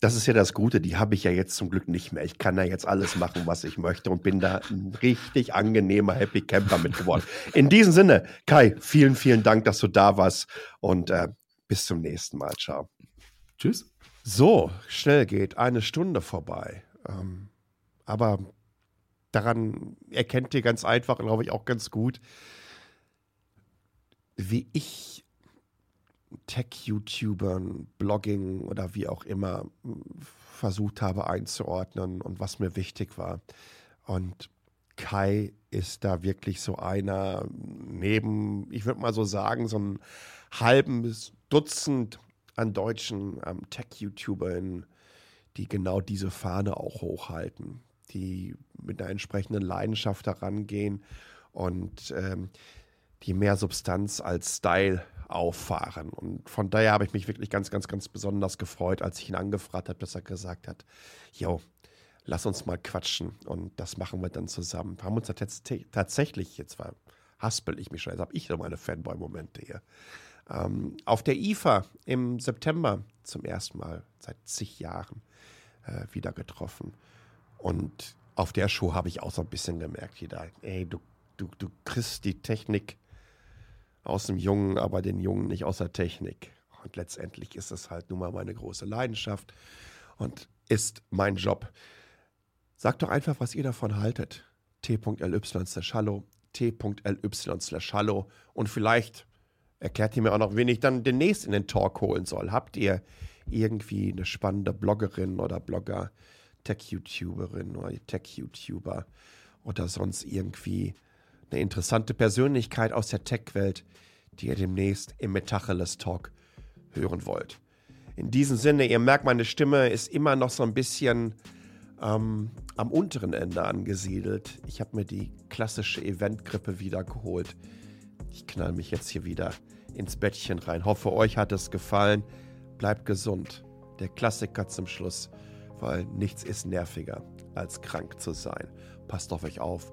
Das ist ja das Gute, die habe ich ja jetzt zum Glück nicht mehr. Ich kann da jetzt alles machen, was ich möchte und bin da ein richtig angenehmer Happy Camper mit geworden. In diesem Sinne, Kai, vielen, vielen Dank, dass du da warst und äh, bis zum nächsten Mal. Ciao. Tschüss. So, schnell geht eine Stunde vorbei. Ähm, aber daran erkennt ihr ganz einfach, glaube ich, auch ganz gut, wie ich Tech-YouTubern, Blogging oder wie auch immer versucht habe einzuordnen und was mir wichtig war. Und Kai ist da wirklich so einer neben, ich würde mal so sagen, so einem halben Dutzend an deutschen ähm, Tech-YouTubern, die genau diese Fahne auch hochhalten, die mit einer entsprechenden Leidenschaft herangehen und ähm, die mehr Substanz als Style auffahren. Und von daher habe ich mich wirklich ganz, ganz, ganz besonders gefreut, als ich ihn angefragt habe, dass er gesagt hat, yo, lass uns mal quatschen und das machen wir dann zusammen. Wir haben uns tatsächlich, jetzt war, haspel ich mich schon, jetzt habe ich noch meine Fanboy-Momente hier, ähm, auf der IFA im September zum ersten Mal seit zig Jahren äh, wieder getroffen. Und auf der Show habe ich auch so ein bisschen gemerkt, jeder, ey, du, du, du kriegst die Technik aus dem Jungen, aber den Jungen nicht aus der Technik. Und letztendlich ist es halt nun mal meine große Leidenschaft und ist mein Job. Sagt doch einfach, was ihr davon haltet. t.ly slash hallo, t.ly slash hallo und vielleicht erklärt ihr mir auch noch, wen ich dann demnächst in den Talk holen soll. Habt ihr irgendwie eine spannende Bloggerin oder Blogger, Tech-YouTuberin oder Tech-YouTuber oder sonst irgendwie eine interessante Persönlichkeit aus der Tech-Welt, die ihr demnächst im Metacheles Talk hören wollt. In diesem Sinne, ihr merkt, meine Stimme ist immer noch so ein bisschen ähm, am unteren Ende angesiedelt. Ich habe mir die klassische Eventgrippe wieder geholt. Ich knall mich jetzt hier wieder ins Bettchen rein. Hoffe, euch hat es gefallen. Bleibt gesund. Der Klassiker zum Schluss, weil nichts ist nerviger, als krank zu sein. Passt auf euch auf.